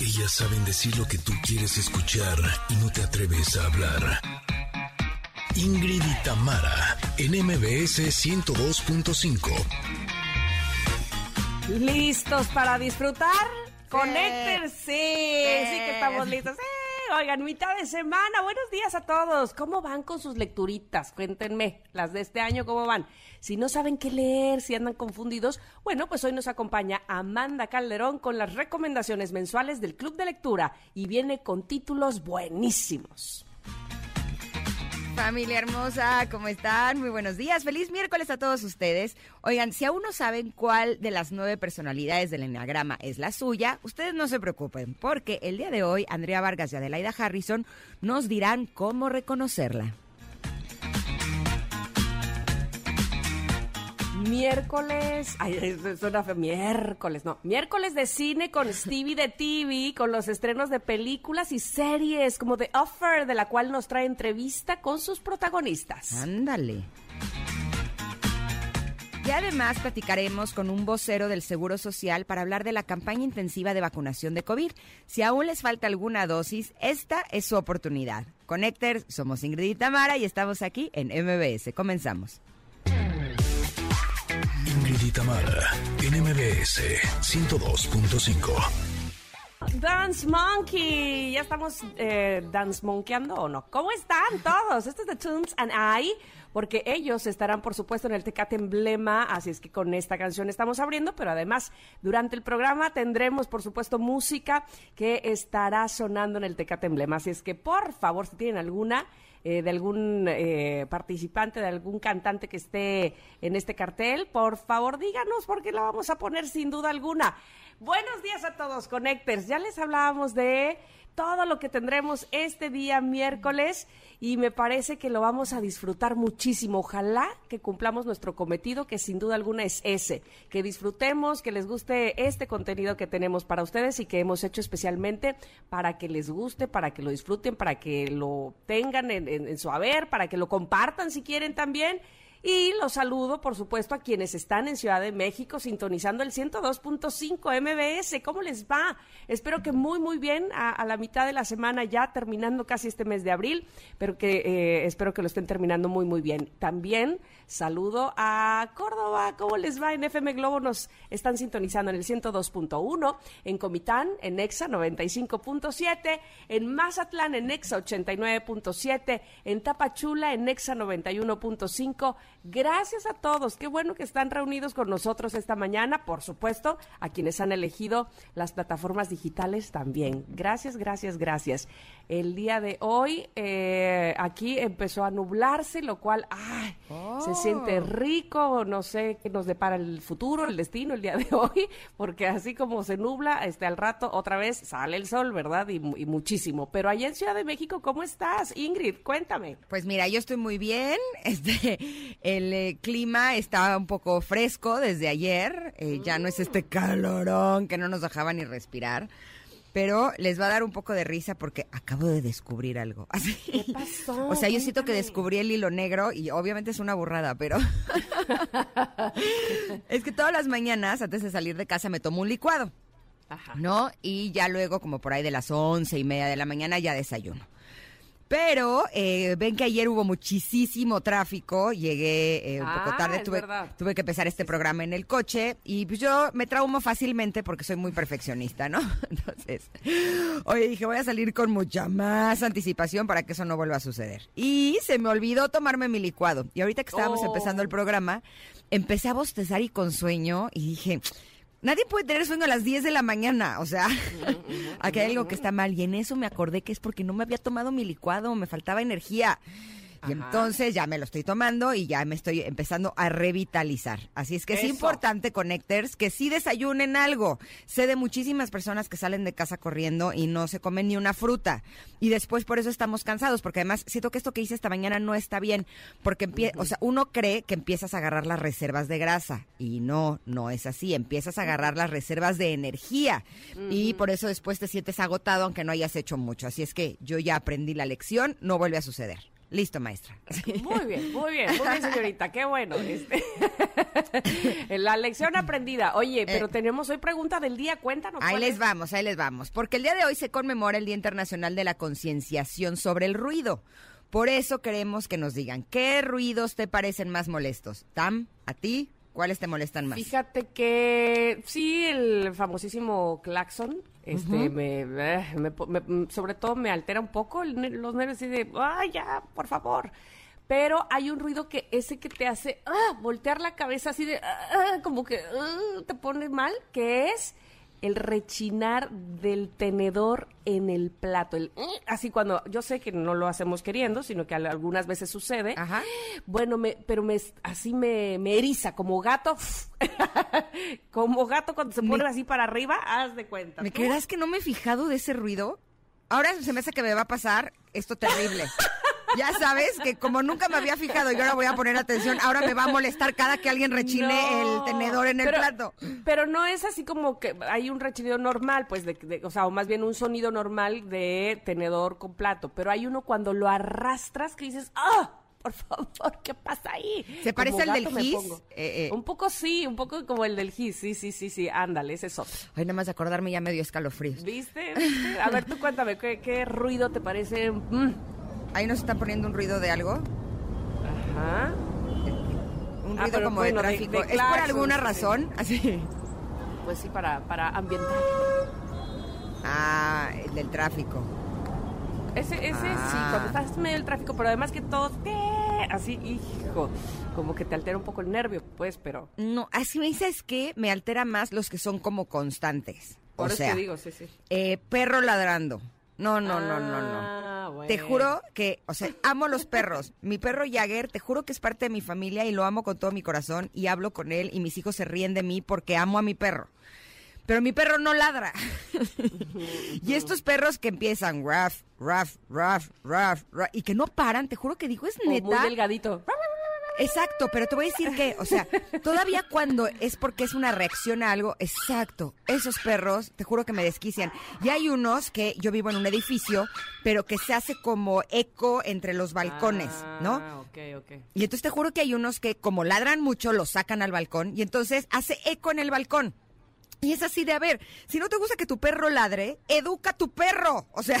Ellas saben decir lo que tú quieres escuchar y no te atreves a hablar. Ingrid y Tamara, en MBS 102.5. ¿Listos para disfrutar? Conéctense. Sí, sí que estamos listos. Eh, oigan, mitad de semana. Buenos días a todos. ¿Cómo van con sus lecturitas? Cuéntenme, las de este año, ¿cómo van? Si no saben qué leer, si andan confundidos, bueno, pues hoy nos acompaña Amanda Calderón con las recomendaciones mensuales del Club de Lectura y viene con títulos buenísimos. Familia hermosa, ¿cómo están? Muy buenos días. Feliz miércoles a todos ustedes. Oigan, si aún no saben cuál de las nueve personalidades del Enneagrama es la suya, ustedes no se preocupen, porque el día de hoy Andrea Vargas y Adelaida Harrison nos dirán cómo reconocerla. Miércoles, ay, suena miércoles, no, miércoles de cine con Stevie de TV, con los estrenos de películas y series como The Offer, de la cual nos trae entrevista con sus protagonistas. Ándale. Y además platicaremos con un vocero del Seguro Social para hablar de la campaña intensiva de vacunación de COVID. Si aún les falta alguna dosis, esta es su oportunidad. Connectors, somos Ingrid y Tamara y estamos aquí en MBS. Comenzamos. Ingrid y Tamara, en MBS 102.5. Dance Monkey, ya estamos eh, dance monkeyando o no. ¿Cómo están todos? Esto es de Tunes and I, porque ellos estarán, por supuesto, en el Tecate Emblema, así es que con esta canción estamos abriendo, pero además durante el programa tendremos, por supuesto, música que estará sonando en el Tecate Emblema, así es que por favor, si tienen alguna eh, de algún eh, participante, de algún cantante que esté en este cartel, por favor díganos porque la vamos a poner sin duda alguna. Buenos días a todos, Connectors. Ya les hablábamos de todo lo que tendremos este día miércoles y me parece que lo vamos a disfrutar muchísimo. Ojalá que cumplamos nuestro cometido, que sin duda alguna es ese, que disfrutemos, que les guste este contenido que tenemos para ustedes y que hemos hecho especialmente para que les guste, para que lo disfruten, para que lo tengan en, en su haber, para que lo compartan si quieren también y los saludo, por supuesto, a quienes están en Ciudad de México sintonizando el 102.5 MBS. ¿Cómo les va? Espero que muy, muy bien a, la mitad de la semana ya, terminando casi este mes de abril, pero que eh, espero que lo estén terminando muy, muy bien. También saludo a Córdoba. ¿Cómo les va? En FM Globo nos están sintonizando en el 102.1, en Comitán, en EXA 95.7, en Mazatlán, en EXA 89.7, en Tapachula, en EXA 91.5 Gracias a todos. Qué bueno que están reunidos con nosotros esta mañana. Por supuesto, a quienes han elegido las plataformas digitales también. Gracias, gracias, gracias. El día de hoy eh, aquí empezó a nublarse, lo cual ay, se siente oh. rico. No sé qué nos depara el futuro, el destino el día de hoy, porque así como se nubla, este, al rato otra vez sale el sol, ¿verdad? Y, y muchísimo. Pero allá en Ciudad de México, ¿cómo estás, Ingrid? Cuéntame. Pues mira, yo estoy muy bien. Este, el eh, clima está un poco fresco desde ayer, eh, ya no es este calorón que no nos dejaba ni respirar. Pero les va a dar un poco de risa porque acabo de descubrir algo. ¿Qué pasó? O sea, yo siento que descubrí el hilo negro y obviamente es una burrada, pero es que todas las mañanas antes de salir de casa me tomo un licuado. Ajá. ¿No? Y ya luego, como por ahí de las once y media de la mañana, ya desayuno. Pero eh, ven que ayer hubo muchísimo tráfico, llegué eh, un poco ah, tarde, tuve, tuve, que empezar este programa en el coche y pues yo me traumo fácilmente porque soy muy perfeccionista, ¿no? Entonces, oye, dije, voy a salir con mucha más anticipación para que eso no vuelva a suceder. Y se me olvidó tomarme mi licuado. Y ahorita que estábamos empezando el oh. programa, empecé a bostezar y con sueño y dije Nadie puede tener sueño a las 10 de la mañana, o sea, aquí hay algo que está mal. Y en eso me acordé que es porque no me había tomado mi licuado, me faltaba energía. Y entonces ya me lo estoy tomando y ya me estoy empezando a revitalizar. Así es que es importante, Connectors, que sí desayunen algo. Sé de muchísimas personas que salen de casa corriendo y no se comen ni una fruta. Y después por eso estamos cansados, porque además siento que esto que hice esta mañana no está bien, porque o sea, uno cree que empiezas a agarrar las reservas de grasa y no, no es así. Empiezas a agarrar las reservas de energía y por eso después te sientes agotado aunque no hayas hecho mucho. Así es que yo ya aprendí la lección, no vuelve a suceder. Listo, maestra. Muy bien, muy bien, muy bien, señorita. Qué bueno. Este. la lección aprendida. Oye, pero Eh. tenemos hoy pregunta del día. Cuéntanos. Ahí les es. vamos, ahí les vamos. Porque el día de hoy se conmemora el Día Internacional de la Concienciación sobre el Ruido. Por eso queremos que nos digan, ¿qué ruidos te parecen más molestos? Tam, ¿a ti? ¿Cuáles te molestan más? Fíjate que sí, el famosísimo claxon, este, me, eh, me me- sobre todo me altera un poco el los nervios y de, ay, ya, por favor. Pero hay un ruido que ese que te hace ah, voltear la cabeza así de, ah, ah, como que ah, te pone mal, que es el rechinar del tenedor en el plato. El, así cuando, yo sé que no lo hacemos queriendo, sino que al- algunas veces sucede. Ajá. Bueno, me, pero me, así me, me eriza, como gato. como gato cuando se pone Me- así para arriba, haz de cuenta. ¿Me creerás que no me he fijado de ese ruido? Ahora se me hace que me va a pasar esto terrible. Ya sabes que como nunca me había fijado y ahora voy a poner atención, ahora me va a molestar cada que alguien rechine No, el tenedor en el pero- plato. Pero no es así como que hay un rechinido normal, pues, de, de- o sea, o más bien un sonido normal de tenedor con plato. Pero hay uno cuando lo arrastras que dices, ¡ah! Por favor, ¿qué pasa ahí? ¿Se parece al del Gis? Eh, eh. Un poco sí, un poco como el del gis, sí, sí, sí, sí, ándale, ese es otro. Ay, nada más de acordarme ya me dio escalofríos. ¿Viste? ¿Viste? A ver, tú cuéntame, ¿qué, qué ruido te parece? Mm. Ahí nos están poniendo un ruido de algo. Ajá. Un Ah, ruido como bueno, de tráfico. de ¿Es por alguna sí. razón? Así. Pues sí, para, para ambientar. Ah, el del tráfico. Ese, ese sí, Ah. cuando estás en medio del tráfico, pero además que todos, así, hijo, como que te altera un poco el nervio, pues, pero... No, así me dices que me altera más los que son como constantes. Por o eso sea, te digo, sí, sí. eh, perro ladrando. No, no, no, no, no. Ah, bueno. Te juro que, o sea, amo los perros. Mi perro Jagger, te juro que es parte de mi familia y lo amo con todo mi corazón y hablo con él y mis hijos se ríen de mí porque amo a mi perro. Pero mi perro no ladra. y estos perros que empiezan raf, raf, raf, raf, raf, y que no paran, te juro que digo, es O muy neta. delgadito. Exacto, pero te voy a decir que, o sea, todavía cuando es porque es una reacción a algo, exacto, esos perros, te juro que me desquician. Y hay unos que yo vivo en un edificio, pero que se hace como eco entre los balcones, ¿no? Ah, ok, ok. Y entonces te juro que hay unos que como ladran mucho, los sacan al balcón y entonces hace eco en el balcón. Y es así de, a ver, si no te gusta que tu perro ladre, educa a tu perro. O sea,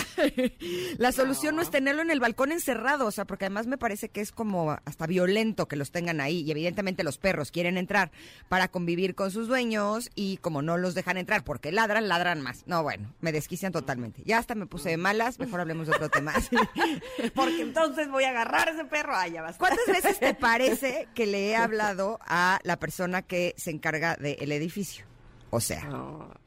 la solución no. es tenerlo en el balcón encerrado, o sea, porque además me parece que es como hasta violento que los tengan ahí. Y evidentemente los perros quieren entrar para convivir con sus dueños y como no los dejan entrar porque ladran, ladran más. No, bueno, me desquician totalmente. Ya hasta me puse de malas, mejor hablemos de otro tema. Porque entonces voy a agarrar a ese perro. Ya basta. ¿Cuántas veces te parece que le he hablado a la persona que se encarga del edificio? O sea,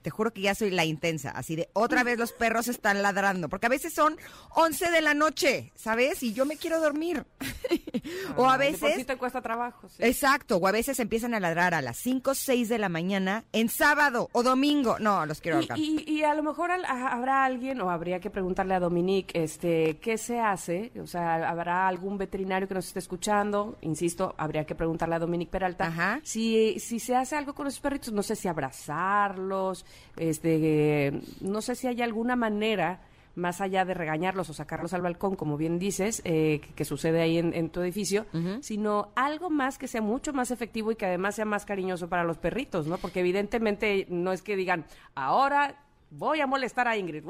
te juro que ya soy la intensa, así de otra vez los perros están ladrando, porque a veces son 11 de la noche, ¿sabes? Y yo me quiero dormir. o a por sí veces... te cuesta trabajo, sí. Exacto, o a veces empiezan a ladrar a las 5 6 de la mañana en sábado o domingo. No, los quiero Y, ahorcar. y- y a lo mejor al- a- habrá alguien, o habría que preguntarle a Dominique, este, ¿qué se hace? O sea, ¿habrá algún veterinario que nos esté escuchando? Insisto, habría que preguntarle a Dominique Peralta. Ajá. Si, si se hace algo con los perritos, no sé si este, no sé si hay alguna manera más allá de regañarlos o sacarlos al balcón, como bien dices, eh, que, que sucede ahí en, en tu edificio, sino algo más que sea mucho más efectivo y que además sea más cariñoso para los perritos, ¿no? Porque evidentemente no es que digan, ahora voy a molestar a Ingrid.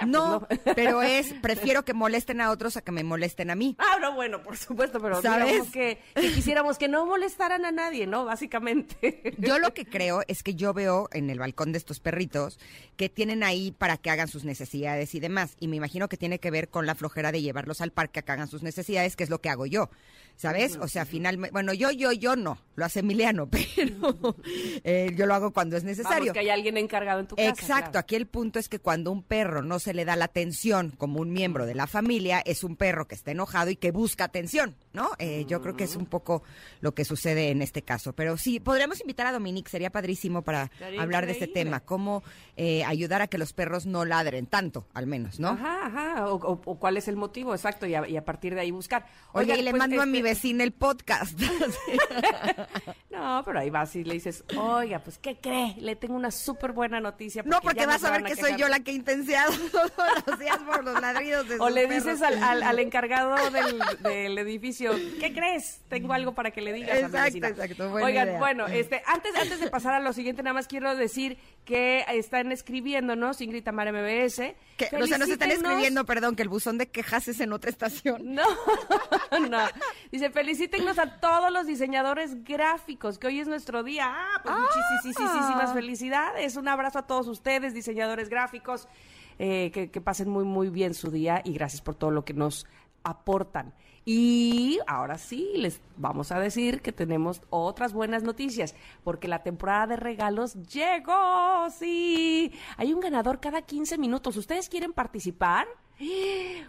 Pues No, pero es, prefiero que molesten a otros a que me molesten a mí. Ah, no, bueno, por supuesto, pero ¿Sabes? digamos que, que quisiéramos que no molestaran a nadie, ¿no? Básicamente. Yo lo que creo es que yo veo en el balcón de estos perritos que tienen ahí para que hagan sus necesidades y demás. Y me imagino que tiene que ver con la flojera de llevarlos al parque a que hagan sus necesidades, que es lo que hago yo. ¿Sabes? O sea, finalmente, bueno, yo, yo, yo no, lo hace Emiliano, pero eh, yo lo hago cuando es necesario. Vamos, que hay alguien encargado en tu casa. Exacto, claro. aquí el punto es que cuando un perro no se le da la atención como un miembro de la familia, es un perro que está enojado y que busca atención. ¿no? Eh, yo creo que es un poco lo que sucede en este caso. Pero sí, podríamos invitar a Dominique, sería padrísimo para hablar de este tema, cómo eh, ayudar a que los perros no ladren tanto, al menos, ¿no? Ajá, ajá, o, cuál es el motivo, exacto, y a, partir de ahí buscar. Oye, y le pues, mando a mi este vecina el podcast. no, pero ahí vas y le dices, oiga, pues, ¿qué cree? Le tengo una súper buena noticia. no, porque vas a ver que soy yo la que he intensiado todos los días por los ladridos de O le dices al, al, encargado del, edificio, ¿qué crees? Tengo algo para que le digas exacto, Exacto, Oigan, bueno, este, antes, antes de pasar a lo siguiente, nada más quiero decir que están escribiéndonos, Ingrid Tamara MBS. Que, o sea, nos están escribiendo, perdón, que el buzón de quejas es en otra estación. No, no. Dice, felicítenos a todos los diseñadores gráficos, que hoy es nuestro día. Ah, pues muchísimas ah. felicidades. Un abrazo a todos ustedes, diseñadores gráficos. Eh, que, que pasen muy, muy bien su día y gracias por todo lo que nos aportan. Y ahora sí, les vamos a decir que tenemos otras buenas noticias, porque la temporada de regalos llegó, sí. Hay un ganador cada 15 minutos. ¿Ustedes quieren participar?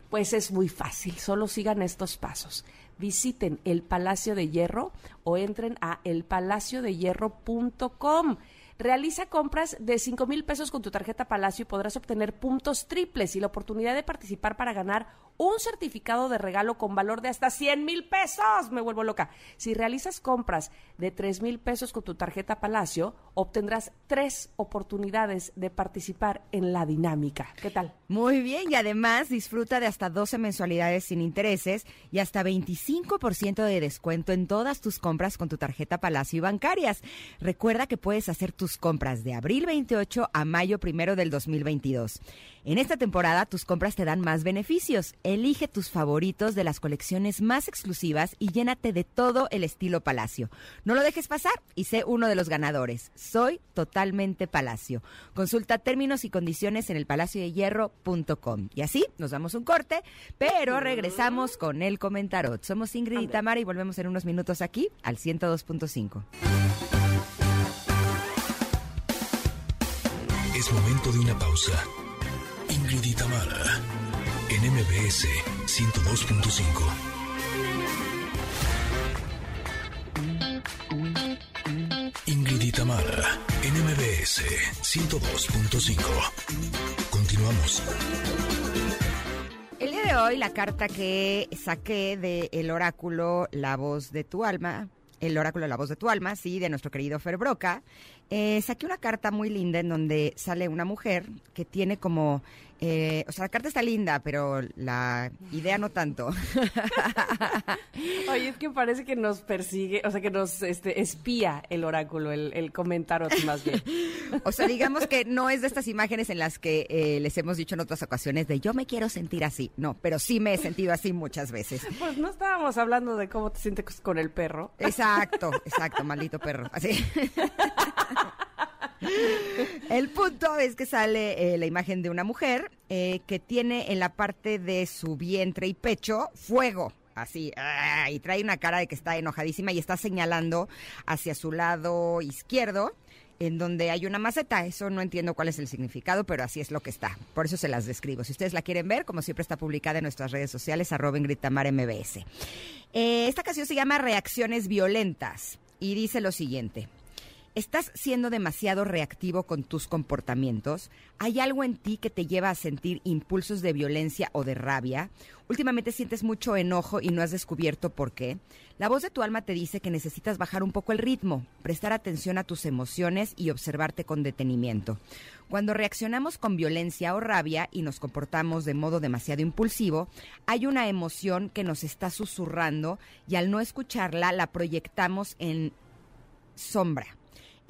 Pues es muy fácil, solo sigan estos pasos. Visiten el Palacio de Hierro o entren a elpalaciodehierro.com. Realiza compras de 5 mil pesos con tu tarjeta Palacio y podrás obtener puntos triples y la oportunidad de participar para ganar un certificado de regalo con valor de hasta 100 mil pesos. Me vuelvo loca. Si realizas compras de 3 mil pesos con tu tarjeta Palacio, obtendrás tres oportunidades de participar en la dinámica. ¿Qué tal? Muy bien, y además disfruta de hasta 12 mensualidades sin intereses y hasta 25% de descuento en todas tus compras con tu tarjeta Palacio y bancarias. Recuerda que puedes hacer tus compras de abril 28 a mayo 1 del 2022. En esta temporada tus compras te dan más beneficios. Elige tus favoritos de las colecciones más exclusivas y llénate de todo el estilo Palacio. No lo dejes pasar y sé uno de los ganadores. Soy totalmente Palacio. Consulta términos y condiciones en el hierro.com. Y así nos damos un corte, pero regresamos con el comentarot. Somos Ingrid y Tamara y volvemos en unos minutos aquí al 102.5. Es momento de una pausa. Ingrid y Tamara, en MBS 102.5. Ingrid y Tamara, en MBS 102.5. Continuamos. El día de hoy la carta que saqué del el oráculo La voz de tu alma, el oráculo La voz de tu alma, sí, de nuestro querido Fer Broca, eh, saqué una carta muy linda en donde sale una mujer que tiene como eh, o sea, la carta está linda, pero la idea no tanto. Oye, es que parece que nos persigue, o sea, que nos este, espía el oráculo, el, el comentario más bien. O sea, digamos que no es de estas imágenes en las que eh, les hemos dicho en otras ocasiones de yo me quiero sentir así. No, pero sí me he sentido así muchas veces. Pues no estábamos hablando de cómo te sientes con el perro. Exacto, exacto, maldito perro. Así. El punto es que sale eh, la imagen de una mujer eh, que tiene en la parte de su vientre y pecho fuego así, ah, y trae una cara de que está enojadísima y está señalando hacia su lado izquierdo, en donde hay una maceta. Eso no entiendo cuál es el significado, pero así es lo que está. Por eso se las describo. Si ustedes la quieren ver, como siempre está publicada en nuestras redes sociales, arroba Gritamar MBS. Eh, esta canción se llama Reacciones Violentas y dice lo siguiente. ¿Estás siendo demasiado reactivo con tus comportamientos? ¿Hay algo en ti que te lleva a sentir impulsos de violencia o de rabia? Últimamente sientes mucho enojo y no has descubierto por qué. La voz de tu alma te dice que necesitas bajar un poco el ritmo, prestar atención a tus emociones y observarte con detenimiento. Cuando reaccionamos con violencia o rabia y nos comportamos de modo demasiado impulsivo, hay una emoción que nos está susurrando y al no escucharla la proyectamos en sombra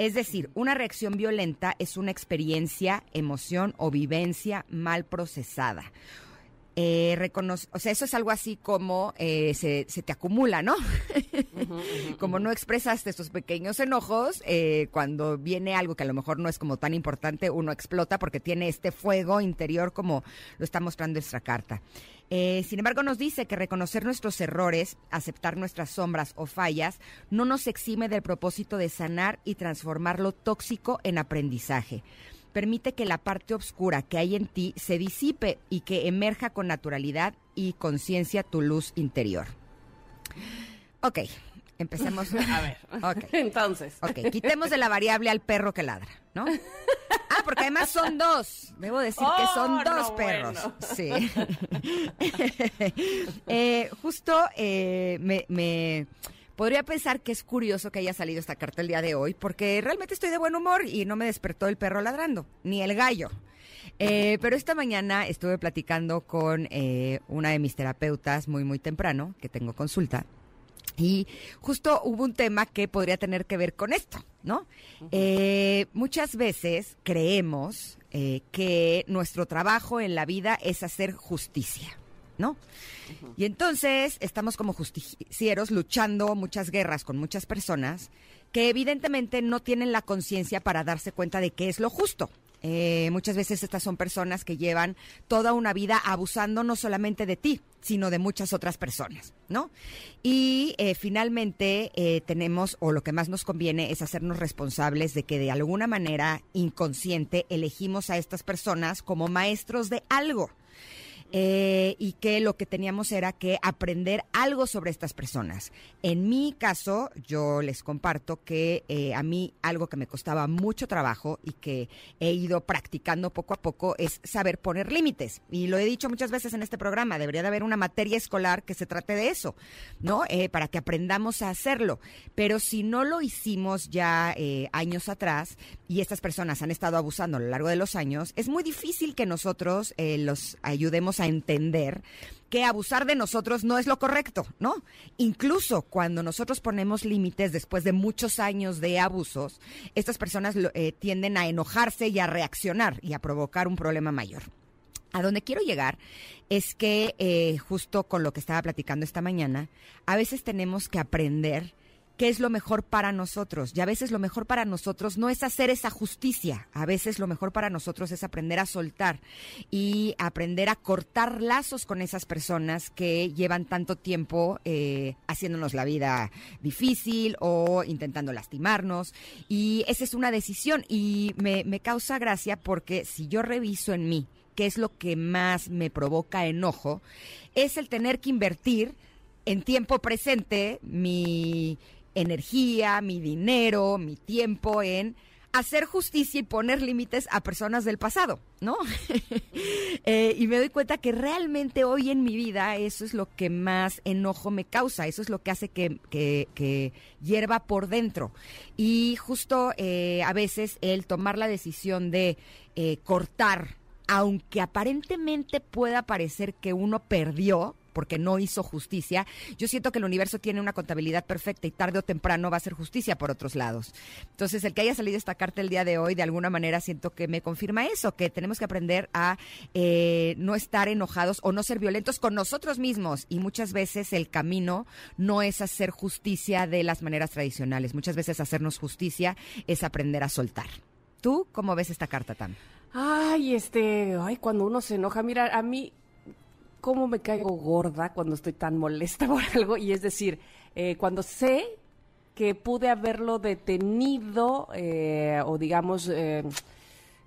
es decir, una reacción violenta es una experiencia, emoción o vivencia mal procesada. Eh, reconoce, o sea, eso es algo así como eh, se, te acumula, ¿no? como no expresaste estos pequeños enojos, eh, cuando viene algo que a lo mejor no es como tan importante, uno explota porque tiene este fuego interior como lo está mostrando nuestra carta. sin embargo, nos dice que reconocer nuestros errores, aceptar nuestras sombras o fallas, no nos exime del propósito de sanar y transformar lo tóxico en aprendizaje permite que la parte oscura que hay en ti se disipe y que emerja con naturalidad y conciencia tu luz interior. Ok, empecemos. A ver, okay. entonces. Ok, quitemos de la variable al perro que ladra, ¿no? Ah, porque además son dos. Debo decir que son Oh, dos no, perros. bueno. Sí. Eh, justo eh, me, me podría pensar que es curioso que haya salido esta carta el día de hoy, porque realmente estoy de buen humor y no me despertó el perro ladrando, ni el gallo. Eh, pero esta mañana estuve platicando con eh, una de mis terapeutas muy, muy temprano, que tengo consulta. Y justo hubo un tema que podría tener que ver con esto, ¿no? Eh, muchas veces creemos eh, que nuestro trabajo en la vida es hacer justicia, ¿no? Y entonces estamos como justicieros luchando muchas guerras con muchas personas que evidentemente no tienen la conciencia para darse cuenta de qué es lo justo. Eh, muchas veces estas son personas que llevan toda una vida abusando no solamente de ti, sino de muchas otras personas, ¿no? Y eh, finalmente eh, tenemos, o lo que más nos conviene es hacernos responsables de que de alguna manera inconsciente elegimos a estas personas como maestros de algo. Eh, y que lo que teníamos era que aprender algo sobre estas personas. En mi caso, yo les comparto que eh, a mí algo que me costaba mucho trabajo y que he ido practicando poco a poco es saber poner límites. Y lo he dicho muchas veces en este programa, debería de haber una materia escolar que se trate de eso, ¿no? Eh, para que aprendamos a hacerlo. Pero si no lo hicimos ya años atrás y estas personas han estado abusando a lo largo de los años, es muy difícil que nosotros los ayudemos a entender que abusar de nosotros no es lo correcto, ¿no? Incluso cuando nosotros ponemos límites después de muchos años de abusos, estas personas eh, tienden a enojarse y a reaccionar y a provocar un problema mayor. A donde quiero llegar es que eh, justo con lo que estaba platicando esta mañana, a veces tenemos que aprender qué es lo mejor para nosotros. Y a veces lo mejor para nosotros no es hacer esa justicia. A veces lo mejor para nosotros es aprender a soltar y aprender a cortar lazos con esas personas que llevan tanto tiempo eh, haciéndonos la vida difícil o intentando lastimarnos. Y esa es una decisión y me, me causa gracia porque si yo reviso en mí qué es lo que más me provoca enojo, es el tener que invertir en tiempo presente mi energía, mi dinero, mi tiempo en hacer justicia y poner límites a personas del pasado, ¿no? Eh, y me doy cuenta que realmente hoy en mi vida eso es lo que más enojo me causa, eso es lo que hace que, que, que hierva por dentro. Y justo eh, a veces el tomar la decisión de eh, cortar, aunque aparentemente pueda parecer que uno perdió, porque no hizo justicia, yo siento que el universo tiene una contabilidad perfecta y tarde o temprano va a hacer justicia por otros lados. Entonces, el que haya salido esta carta el día de hoy, de alguna manera siento que me confirma eso, que tenemos que aprender a eh, no estar enojados o no ser violentos con nosotros mismos. Y muchas veces el camino no es hacer justicia de las maneras tradicionales. Muchas veces hacernos justicia es aprender a soltar. ¿Tú cómo ves esta carta, Tam? Ay, este, ay, cuando uno se enoja, mira, a mí, cómo me caigo gorda cuando estoy tan molesta por algo, y es decir, eh, cuando sé que pude haberlo detenido, eh, o digamos, eh,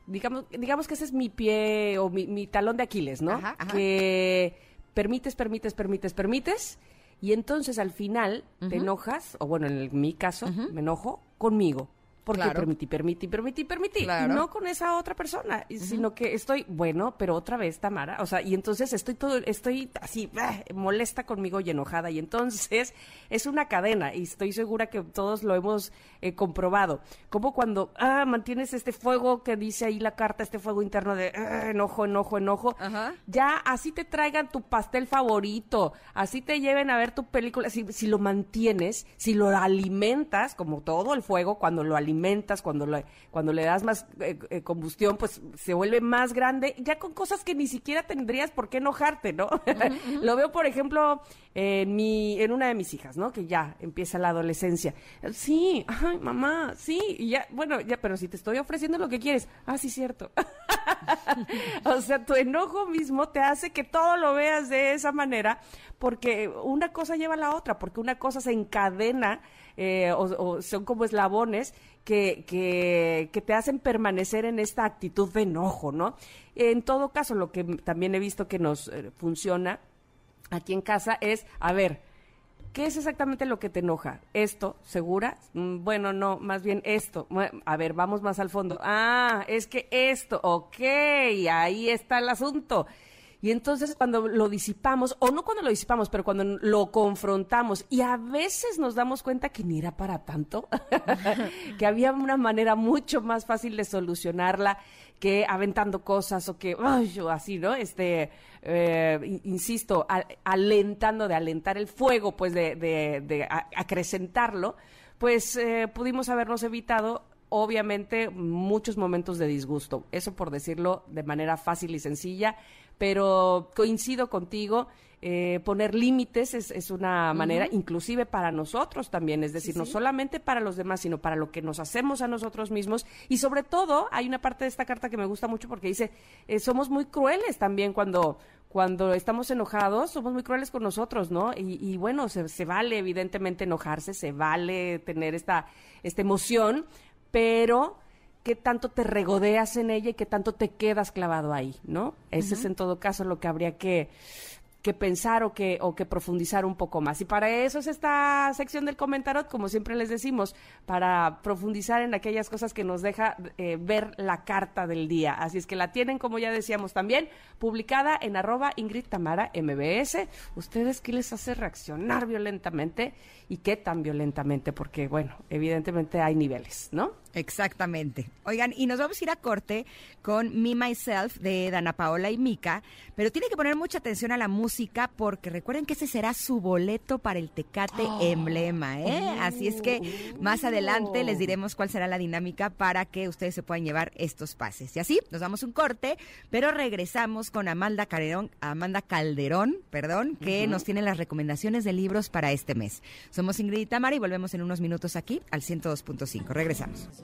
digamos, digamos que ese es mi pie o mi, mi talón de Aquiles, ¿no? Ajá, ajá. Que permites, permites, permites, permites, y entonces al final te enojas, o bueno, en mi caso, me enojo conmigo. Porque Claro. permití, permití, permití, permití. Claro. No con esa otra persona, sino que estoy, bueno, pero otra vez, Tamara. O sea, y entonces estoy todo, estoy así, ah, molesta conmigo y enojada. Y entonces es una cadena, y estoy segura que todos lo hemos eh, comprobado. Como cuando, ah, mantienes este fuego que dice ahí la carta, este fuego interno de ah, enojo, enojo, enojo. Ajá. Ya así te traigan tu pastel favorito, así te lleven a ver tu película, si, si lo mantienes, si lo alimentas, como todo el fuego, cuando lo alimentas, cuando, lo, cuando le das más eh, eh, combustión, pues se vuelve más grande, ya con cosas que ni siquiera tendrías por qué enojarte, ¿no? lo veo, por ejemplo, en, mi, en una de mis hijas, ¿no? Que ya empieza la adolescencia. Sí, ay, mamá, sí, y ya, bueno, ya, pero si te estoy ofreciendo lo que quieres, ah, sí, cierto. o sea, tu enojo mismo te hace que todo lo veas de esa manera, porque una cosa lleva a la otra, porque una cosa se encadena eh, o, son como eslabones que, que, que te hacen permanecer en esta actitud de enojo, ¿no? En todo caso, lo que también he visto que nos eh, funciona aquí en casa es, a ver, ¿Qué es exactamente lo que te enoja? ¿Esto? ¿Segura? Mm, bueno, no, más bien esto. A ver, vamos más al fondo. Ah, es que esto, ok, ahí está el asunto. Y entonces cuando lo disipamos, o no cuando lo disipamos, pero cuando lo confrontamos, y a veces nos damos cuenta que ni era para tanto, que había una manera mucho más fácil de solucionarla que aventando cosas o que, ay, así, ¿no? Este, eh, insisto, alentando, de alentar el fuego, pues de, de, acrecentarlo, pues eh, pudimos habernos evitado obviamente muchos momentos de disgusto. Eso por decirlo de manera fácil y sencilla, pero coincido contigo eh, poner límites es, una manera, inclusive para nosotros también, es decir, no solamente para los demás, sino para lo que nos hacemos a nosotros mismos. Y sobre todo, hay una parte de esta carta que me gusta mucho porque dice, eh, somos muy crueles también cuando, cuando estamos enojados, somos muy crueles con nosotros, ¿no? Y, bueno, se, se, vale evidentemente enojarse, se vale tener esta, esta emoción, pero qué tanto te regodeas en ella y qué tanto te quedas clavado ahí, ¿no? Ese es en todo caso lo que habría que que pensar o que, o que profundizar un poco más. Y para eso es esta sección del comentario, como siempre les decimos, para profundizar en aquellas cosas que nos deja eh, ver la carta del día. Así es que la tienen, como ya decíamos también, publicada en arroba Ingrid Tamara MBS. ¿Ustedes qué les hace reaccionar violentamente y qué tan violentamente? Porque, bueno, evidentemente hay niveles, ¿no? Exactamente. Oigan, y nos vamos a ir a corte con Me Myself de Dana Paola y Mika, pero tiene que poner mucha atención a la música porque recuerden que ese será su boleto para el Tecate oh. Emblema, ¿eh? Así es que más adelante les diremos cuál será la dinámica para que ustedes se puedan llevar estos pases. Y así, nos damos un corte, pero regresamos con Amanda Calderón, Amanda Calderón, perdón, que nos tiene las recomendaciones de libros para este mes. Somos Ingrid y Tamara y volvemos en unos minutos aquí al 102.5. Regresamos.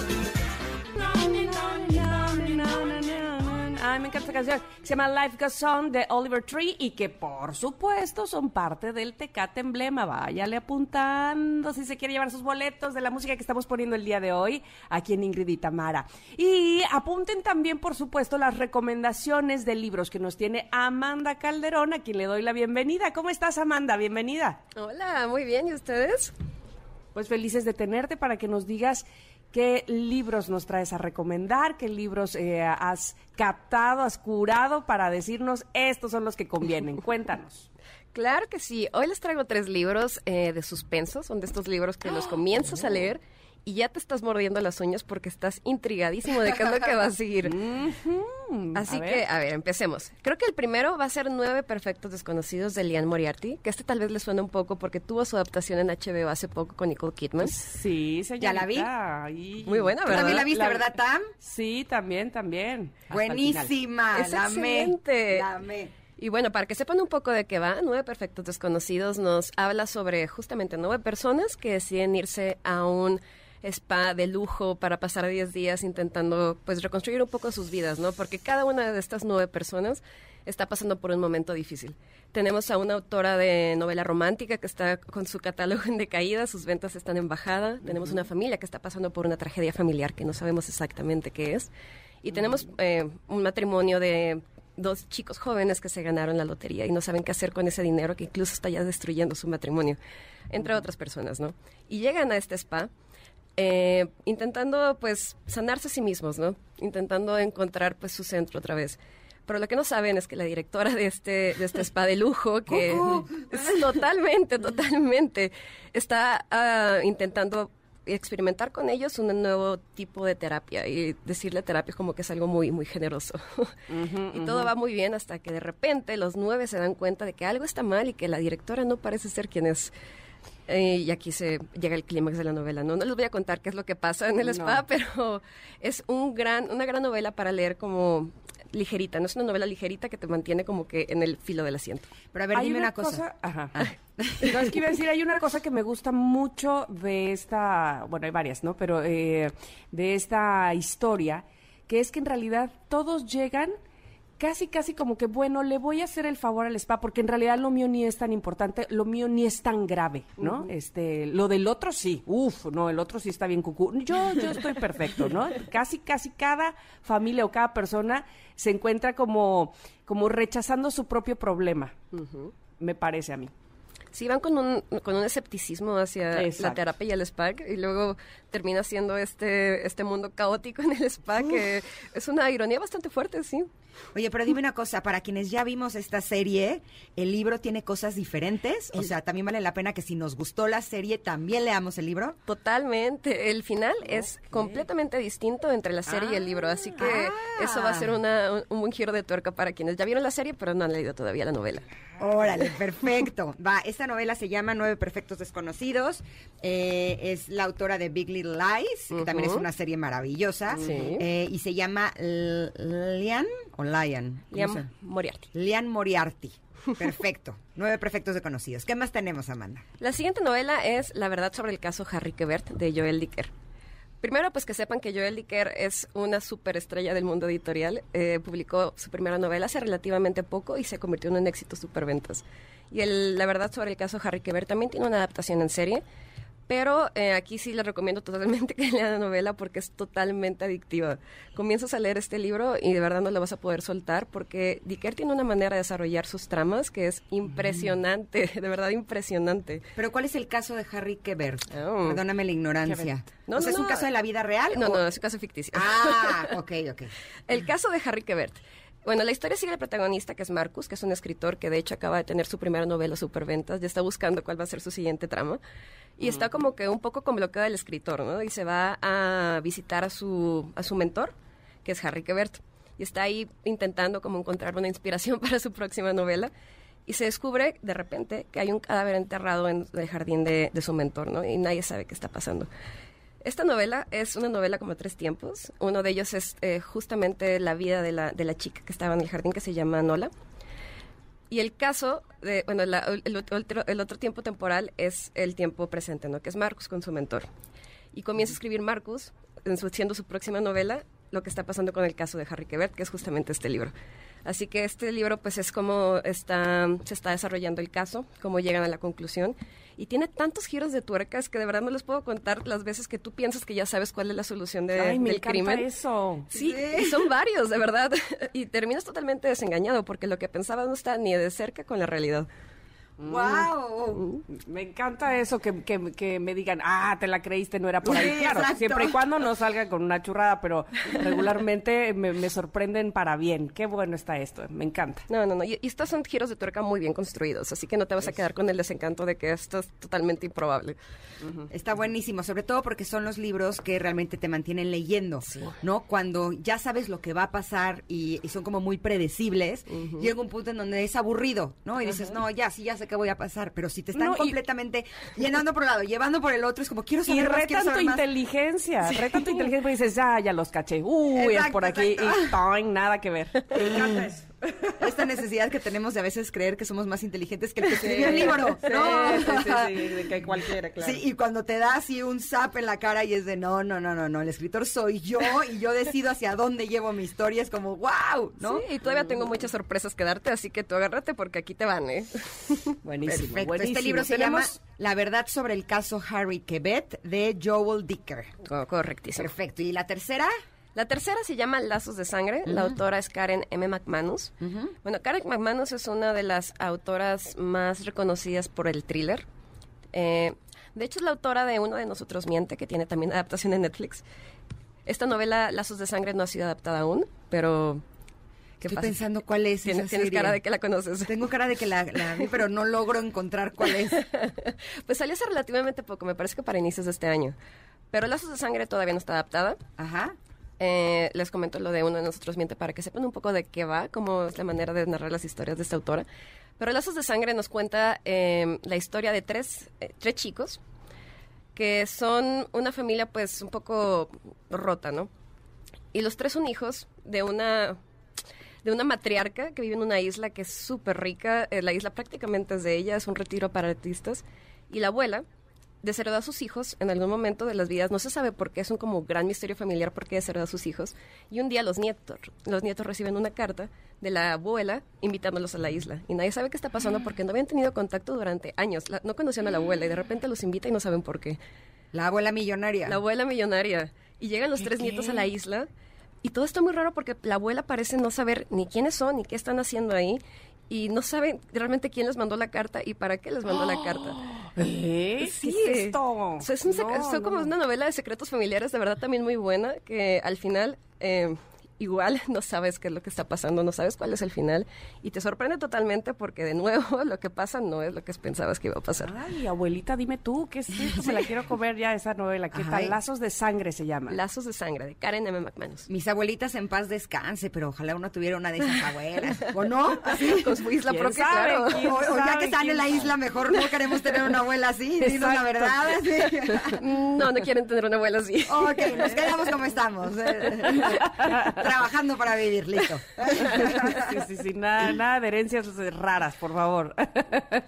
102.5. Continuamos. me encanta esta canción. Se llama Life Goes On de Oliver Tree y que por supuesto son parte del Tecate Emblema. Váyale apuntando si se quiere llevar sus boletos de la música que estamos poniendo el día de hoy aquí en Ingrid y Tamara. Y apunten también, por supuesto, las recomendaciones de libros que nos tiene Amanda Calderón, a quien le doy la bienvenida. ¿Cómo estás, Amanda? Bienvenida. Hola, muy bien. ¿Y ustedes? Pues felices de tenerte para que nos digas ¿Qué libros nos traes a recomendar? ¿Qué libros eh, has captado, has curado para decirnos estos son los que convienen? Cuéntanos. Claro que sí. Hoy les traigo tres libros eh, de suspenso. Son de estos libros que los comienzas a leer y ya te estás mordiendo las uñas porque estás intrigadísimo de qué es lo que va a seguir. Así que, a ver, empecemos. Creo que el primero va a ser Nueve Perfectos Desconocidos de Lian Moriarty, que este tal vez le suena un poco porque tuvo su adaptación en HBO hace poco con Nicole Kidman. Sí, Ya la vi. Muy buena, ¿verdad? También la viste, ¿verdad, Tam? Sí, también, también. Buenísima. Es excelente. Y bueno, para que sepan un poco de qué va, Nueve Perfectos Desconocidos nos habla sobre justamente nueve personas que deciden irse a un spa de lujo para pasar 10 días intentando pues reconstruir un poco sus vidas, ¿no? Porque cada una de estas nueve personas está pasando por un momento difícil. Tenemos a una autora de novela romántica que está con su catálogo en decaída, sus ventas están en bajada. Tenemos una familia que está pasando por una tragedia familiar que no sabemos exactamente qué es. Y tenemos eh, un matrimonio de dos chicos jóvenes que se ganaron la lotería y no saben qué hacer con ese dinero que incluso está ya destruyendo su matrimonio, entre otras personas, ¿no? Y llegan a este spa eh, intentando pues sanarse a sí mismos, ¿no? Intentando encontrar pues su centro otra vez. Pero lo que no saben es que la directora de este, de este spa de lujo, que totalmente, totalmente, está ah, intentando experimentar con ellos un nuevo tipo de terapia. Y decirle terapia como que es algo muy muy generoso. Y todo va muy bien hasta que de repente los nueve se dan cuenta de que algo está mal y que la directora no parece ser quien es eh, y aquí se llega el clímax de la novela. ¿no? no les voy a contar qué es lo que pasa en el spa, pero es un gran, una gran novela para leer como ligerita, no es una novela ligerita que te mantiene como que en el filo del asiento. Pero a ver, dime una, cosa. Ajá. Ah. No, es que iba a decir, hay una cosa que me gusta mucho de esta, bueno, hay varias, ¿no? Pero eh, de esta historia que es que en realidad todos llegan casi, casi como que, bueno, le voy a hacer el favor al spa, porque en realidad lo mío ni es tan importante, lo mío ni es tan grave, ¿no? Este, lo del otro sí, uf, no, el otro sí está bien cucú. Yo, yo estoy perfecto, ¿no? Casi, casi cada familia o cada persona se encuentra como, como rechazando su propio problema, me parece a mí. Sí, van con un, con un escepticismo hacia la terapia y el spa y luego termina siendo este, este mundo caótico en el spa que es una ironía bastante fuerte, sí. Oye, pero dime una cosa, para quienes ya vimos esta serie, ¿el libro tiene cosas diferentes? O sea, ¿también vale la pena que si nos gustó la serie, también leamos el libro? Totalmente. El final es completamente distinto entre la serie y el libro, así que ah. eso va a ser una, un, buen giro de tuerca para quienes ya vieron la serie, pero no han leído todavía la novela. Órale, perfecto. Va, esta novela se llama Nueve Perfectos Desconocidos. Eh, es la autora de Big Little Lies, que también es una serie maravillosa. Eh, y se llama Lian o Lian. Lian Moriarty. Lian Moriarty. Perfecto. Nueve perfectos desconocidos. ¿Qué más tenemos, Amanda? La siguiente novela es La verdad sobre el caso Harry Quebert de Joel Dicker. Primero, pues que sepan que Joel Dicker es una superestrella del mundo editorial. Eh, publicó su primera novela hace relativamente poco y se convirtió en un éxito superventas. Y la verdad sobre el caso Harry Quebert también tiene una adaptación en serie. Pero eh, aquí sí les recomiendo totalmente que lean la novela porque es totalmente adictiva. Comienzas a leer este libro y de verdad no lo vas a poder soltar porque Dicker tiene una manera de desarrollar sus tramas que es impresionante, de verdad impresionante. Pero ¿cuál es el caso de Harry Quebert? Oh. Perdóname la ignorancia. No, ¿Es un caso de la vida real? No, no, es un caso ficticio. Ah, ok, ok. el caso de Harry Quebert. Bueno, la historia sigue el protagonista, que es Marcus, que es un escritor que de hecho acaba de tener su primera novela superventas, ya está buscando cuál va a ser su siguiente trama. Y está como que un poco con bloqueo del escritor, ¿no? Y se va a visitar a su, a su mentor, que es Harry Quebert. Y está ahí intentando como encontrar una inspiración para su próxima novela. Y se descubre de repente que hay un cadáver enterrado en el jardín de, de su mentor, ¿no? Y nadie sabe qué está pasando. Esta novela es una novela como tres tiempos. Uno de ellos es eh, justamente la vida de la, de la chica que estaba en el jardín, que se llama Nola. Y el caso, de, bueno, el, otro, el, otro, tiempo temporal es el tiempo presente, ¿no? Que es Marcus con su mentor. Y comienza a escribir Marcus, en su, siendo su próxima novela, lo que está pasando con el caso de Harry Quebert, que es justamente este libro. Así que este libro, pues, es como está, se está desarrollando el caso, cómo llegan a la conclusión y tiene tantos giros de tuercas que de verdad no les puedo contar las veces que tú piensas que ya sabes cuál es la solución de, Ay, me del crimen. eso. Sí, y son varios, de verdad. Y terminas totalmente desengañado porque lo que pensabas no está ni de cerca con la realidad. ¡Wow! Me encanta eso, que, que, me digan, ah, te la creíste, no era por ahí. claro, siempre y cuando no salga con una churrada, pero regularmente me, sorprenden para bien. Qué bueno está esto, me encanta. No, no, no. Y, estos son giros de tuerca muy bien construidos, así que no te vas a quedar con el desencanto de que esto es totalmente improbable. Está buenísimo, sobre todo porque son los libros que realmente te mantienen leyendo, ¿no? Cuando ya sabes lo que va a pasar y, son como muy predecibles, llega un punto en donde es aburrido, ¿no? Y dices, no, ya, sí, ya sé qué voy a pasar, pero si te están completamente llenando por un lado, llevando por el otro, es como quiero saber y retan tu inteligencia, retan tu inteligencia porque dices, ya, ya los caché, uy, es por aquí, y nada que ver. Me encanta eso. Esta necesidad que tenemos de a veces creer que somos más inteligentes que el que escribió el libro. ¿no? Sí, sí, sí, de que cualquiera, claro. Sí, y cuando te da así un zap en la cara y es de no, no, no, no, no, el escritor soy yo y yo decido hacia dónde llevo mi historia, es como wow, ¿no? Sí, y todavía tengo muchas sorpresas que darte, así que tú agárrate porque aquí te van, ¿eh? Buenísimo, Este libro se llama La verdad sobre el caso Harry Quebet de Joel Dicker. Oh, correctísimo. Perfecto. ¿Y la tercera? La tercera se llama Lazos de Sangre. La autora es Karen M. McManus. Bueno, Karen McManus es una de las autoras más reconocidas por el thriller. Eh, de hecho, es la autora de Uno de Nosotros Miente, que tiene también adaptación en Netflix. Esta novela, Lazos de Sangre, no ha sido adaptada aún, pero Estoy pensando cuál es. ¿Tienes, tienes cara de que la conoces. Tengo cara de que la, vi, pero no logro encontrar cuál es. pues salió hace relativamente poco, me parece que para inicios de este año. Pero Lazos de Sangre todavía no está adaptada. Ajá. Eh, les comento lo de uno de nosotros miente para que sepan un poco de qué va, cómo es la manera de narrar las historias de esta autora. Pero Lazos de Sangre nos cuenta em, la historia de tres, eh, tres chicos que son una familia pues un poco rota, ¿no? Y los tres son hijos de una de una matriarca que vive en una isla que es súper rica. Eh, la isla prácticamente es de ella, es un retiro para artistas. Y la abuela desheredó a sus hijos en algún momento de las vidas. No se sabe por qué, es un como gran misterio familiar por qué desheredó a sus hijos. Y un día los nietos, los nietos reciben una carta de la abuela invitándolos a la isla. Y nadie sabe qué está pasando porque no habían tenido contacto durante años. no conocían a la abuela y de repente los invita y no saben por qué. La abuela millonaria. La abuela millonaria. Y llegan los tres nietos a la isla. Y todo está muy raro porque la abuela parece no saber ni quiénes son ni qué están haciendo ahí y no saben realmente quién les mandó la carta y para qué les mandó la carta. ¿Eh? Sí, ¿Qué es esto? es, un como una novela de secretos familiares, de verdad también muy buena, que al final eh, igual no sabes qué es lo que está pasando, no sabes cuál es el final y te sorprende totalmente porque de nuevo lo que pasa no es lo que pensabas que iba a pasar. Ay, abuelita, dime tú, ¿qué es esto? Me la quiero comer ya esa novela. ¿Qué tal? Lazos de sangre se llama. Lazos de sangre, de Karen M. McManus. Mis abuelitas en paz descanse, pero ojalá uno tuviera una de esas abuelas. ¿O no? Así, con su isla propia, claro. O, ya que están en la isla, mejor no queremos tener una abuela así, dinos la verdad. No, no quieren tener una abuela así. Ok, nos quedamos como estamos. Eh, trabajando para vivir listo. sí, sí, sí, nada, nada de herencias raras, por favor.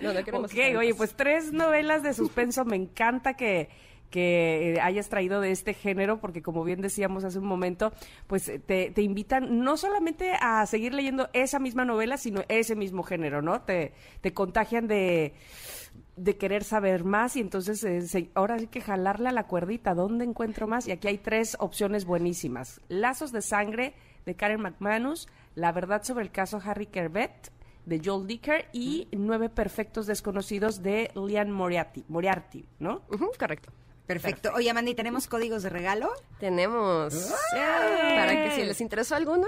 No, no queremos. Ok, oye, pues tres novelas de suspenso, me encanta que que hayas traído de este género, porque como bien decíamos hace un momento, pues te, te, invitan no solamente a seguir leyendo esa misma novela, sino ese mismo género, ¿no? Te, te contagian de, de querer saber más y entonces eh, ahora hay que jalarle a la cuerdita, ¿dónde encuentro más? Y aquí hay tres opciones buenísimas. Lazos de sangre, de Karen McManus, La verdad sobre el caso Harry Kerbet de Joel Dicker y Nueve perfectos desconocidos de Lian Moriarty, Moriarty ¿no? correcto. Perfecto. Oye, Mandy, ¿tenemos códigos de regalo? Tenemos. Para que si les interesó alguno,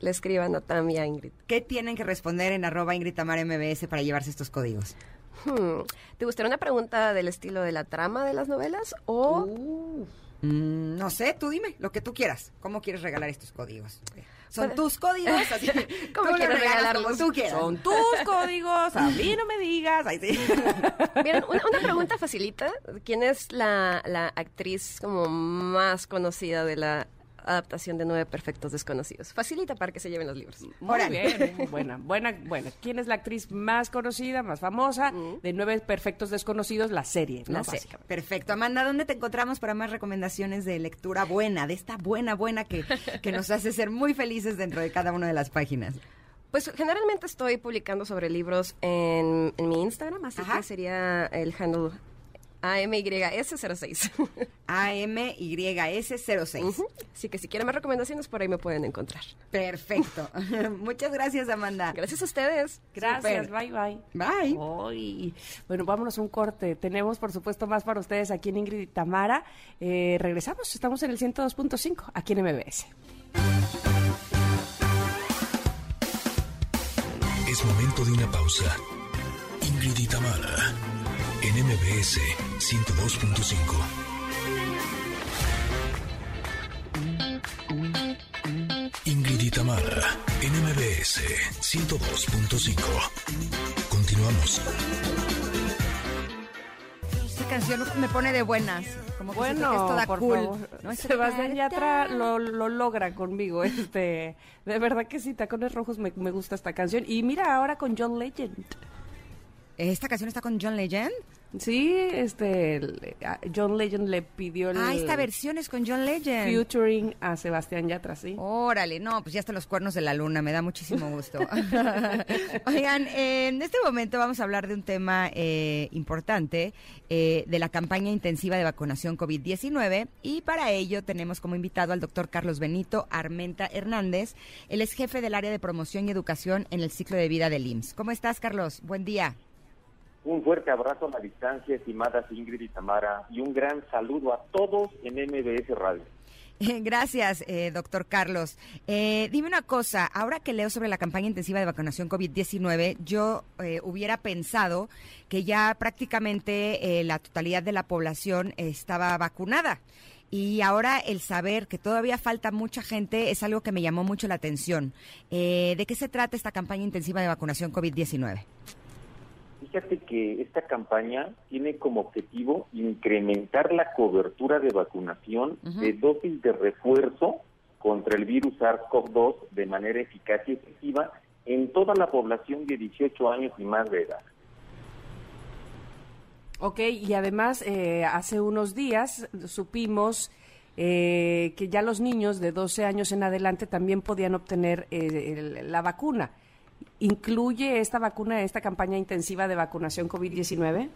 le escriban a Tam y a Ingrid. ¿Qué tienen que responder en arroba Ingrid MBS para llevarse estos códigos? Hmm. ¿Te gustaría una pregunta del estilo de la trama de las novelas o...? Uh. Mm, no sé, tú dime lo que tú quieras. ¿Cómo quieres regalar estos códigos? Son tus códigos, así ¿Cómo quieres regalarlos? tú quieras. Son tus códigos, a mí no me digas. Bien, una, pregunta facilita. ¿Quién es la, la actriz como más conocida de la adaptación de Nueve Perfectos Desconocidos. Facilita para que se lleven los libros. Muy bien, buena, buena, buena. ¿Quién es la actriz más conocida, más famosa mm. de Nueve Perfectos Desconocidos? La serie, ¿no? Perfecto. Amanda, ¿dónde te encontramos para más recomendaciones de lectura buena, de esta buena, buena que, que nos hace ser muy felices dentro de cada una de las páginas? Pues generalmente estoy publicando sobre libros en, mi Instagram, así que sería el handle AMYS06. AMYS06. Así que si quieren más recomendaciones, por ahí me pueden encontrar. Perfecto. Muchas gracias, Amanda. Gracias a ustedes. Gracias. Bye, bye. Bye. Bueno, vámonos a un corte. Tenemos, por supuesto, más para ustedes aquí en Ingrid y Tamara. Eh, regresamos. Estamos en el 102.5, aquí en MBS. Es momento de una pausa. Ingrid y Tamara en MBS 102.5. Ingrid y Tamara, en MBS 102.5. Continuamos. Esta canción me pone de buenas. Como bueno, por cool. ¿no? Sebastián Yatra lo, lo logra conmigo. Este, de verdad que sí, Tacones Rojos me, me gusta esta canción. Y mira ahora con John Legend. ¿Esta canción está con John Legend? Sí, este, John Legend le pidió el... Ah, esta versión es con John Legend. Featuring a Sebastián Yatra, sí. Órale, no, pues ya están los cuernos de la luna, me da muchísimo gusto. Oigan, en este momento vamos a hablar de un tema eh, importante, eh, de la campaña intensiva de vacunación COVID-19, y para ello tenemos como invitado al doctor Carlos Benito Armenta Hernández, él es jefe del área de promoción y educación en el ciclo de vida del IMSS. ¿Cómo estás, Carlos? Buen día. Un fuerte abrazo a la distancia, estimadas Ingrid y Tamara, y un gran saludo a todos en MBS Radio. Gracias, eh, doctor Carlos. Eh, dime una cosa, ahora que leo sobre la campaña intensiva de vacunación COVID-19, yo eh, hubiera pensado que ya prácticamente la totalidad de la población estaba vacunada. Y ahora el saber que todavía falta mucha gente es algo que me llamó mucho la atención. ¿De qué se trata esta campaña intensiva de vacunación COVID-19? Fíjate que esta campaña tiene como objetivo incrementar la cobertura de vacunación de dosis de refuerzo contra el virus SARS-CoV-2 de manera eficaz y efectiva en toda la población de 18 años y más de edad. Ok, y además eh, hace unos días supimos eh, que ya los niños de 12 años en adelante también podían obtener eh, la vacuna. ¿Incluye esta vacuna, esta campaña intensiva de vacunación COVID-19?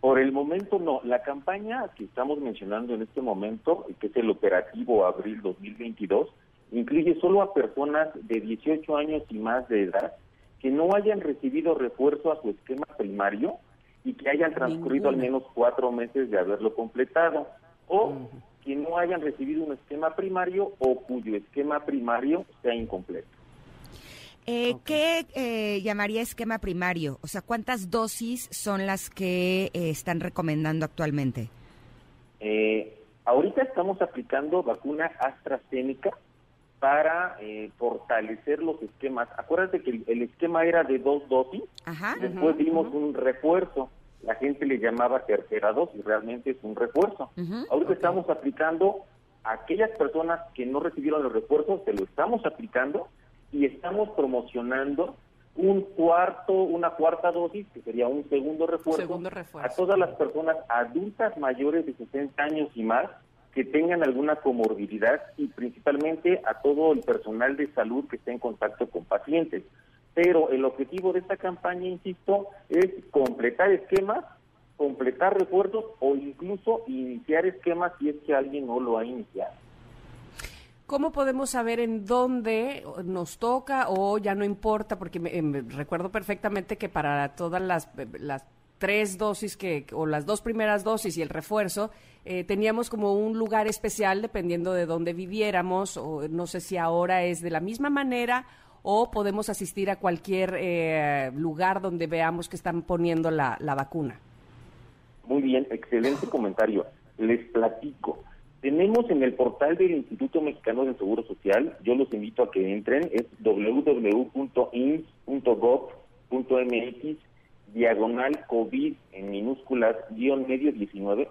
Por el momento no. La campaña que estamos mencionando en este momento, que es el operativo abril 2022, incluye solo a personas de 18 años y más de edad que no hayan recibido refuerzo a su esquema primario y que hayan transcurrido al menos cuatro meses de haberlo completado, o que no hayan recibido un esquema primario o cuyo esquema primario sea incompleto. Eh, ¿Qué eh, llamaría esquema primario? O sea, ¿cuántas dosis son las que eh, están recomendando actualmente? ahorita estamos aplicando vacuna AstraZeneca para fortalecer los esquemas. Acuérdate que el, esquema era de dos dosis, después dimos un refuerzo. La gente le llamaba tercera dosis, realmente es un refuerzo. Ahorita estamos aplicando a aquellas personas que no recibieron los refuerzos, se lo estamos aplicando y estamos promocionando un cuarto, una cuarta dosis, que sería un segundo refuerzo, a todas las personas adultas mayores de 60 años y más que tengan alguna comorbilidad y principalmente a todo el personal de salud que esté en contacto con pacientes. Pero el objetivo de esta campaña, insisto, es completar esquemas, completar refuerzos o incluso iniciar esquemas si es que alguien no lo ha iniciado. ¿Cómo podemos saber en dónde nos toca o ya no importa? Porque me, recuerdo perfectamente que para todas las, las tres dosis que o las dos primeras dosis y el refuerzo eh, teníamos como un lugar especial dependiendo de dónde viviéramos o no sé si ahora es de la misma manera o podemos asistir a cualquier eh, lugar donde veamos que están poniendo la, la vacuna. Muy bien, excelente comentario. Les platico. Tenemos en el portal del Instituto Mexicano del Seguro Social, yo los invito a que entren, es www.ins.gov.mx diagonal COVID en minúsculas guion medio 19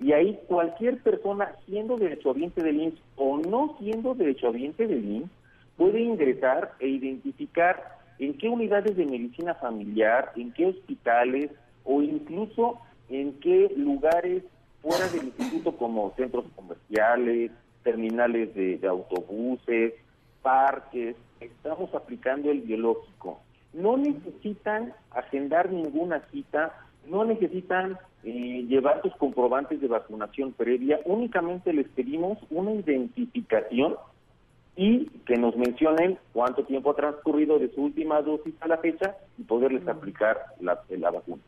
y ahí cualquier persona siendo derechohabiente del INS o no siendo derechohabiente del INS puede ingresar e identificar en qué unidades de medicina familiar, en qué hospitales o incluso en qué lugares fuera del instituto como centros comerciales, terminales de, autobuses, parques, estamos aplicando el biológico. No necesitan agendar ninguna cita, no necesitan eh, llevar sus comprobantes de vacunación previa, únicamente les pedimos una identificación y que nos mencionen cuánto tiempo ha transcurrido de su última dosis a la fecha y poderles aplicar la, la vacuna.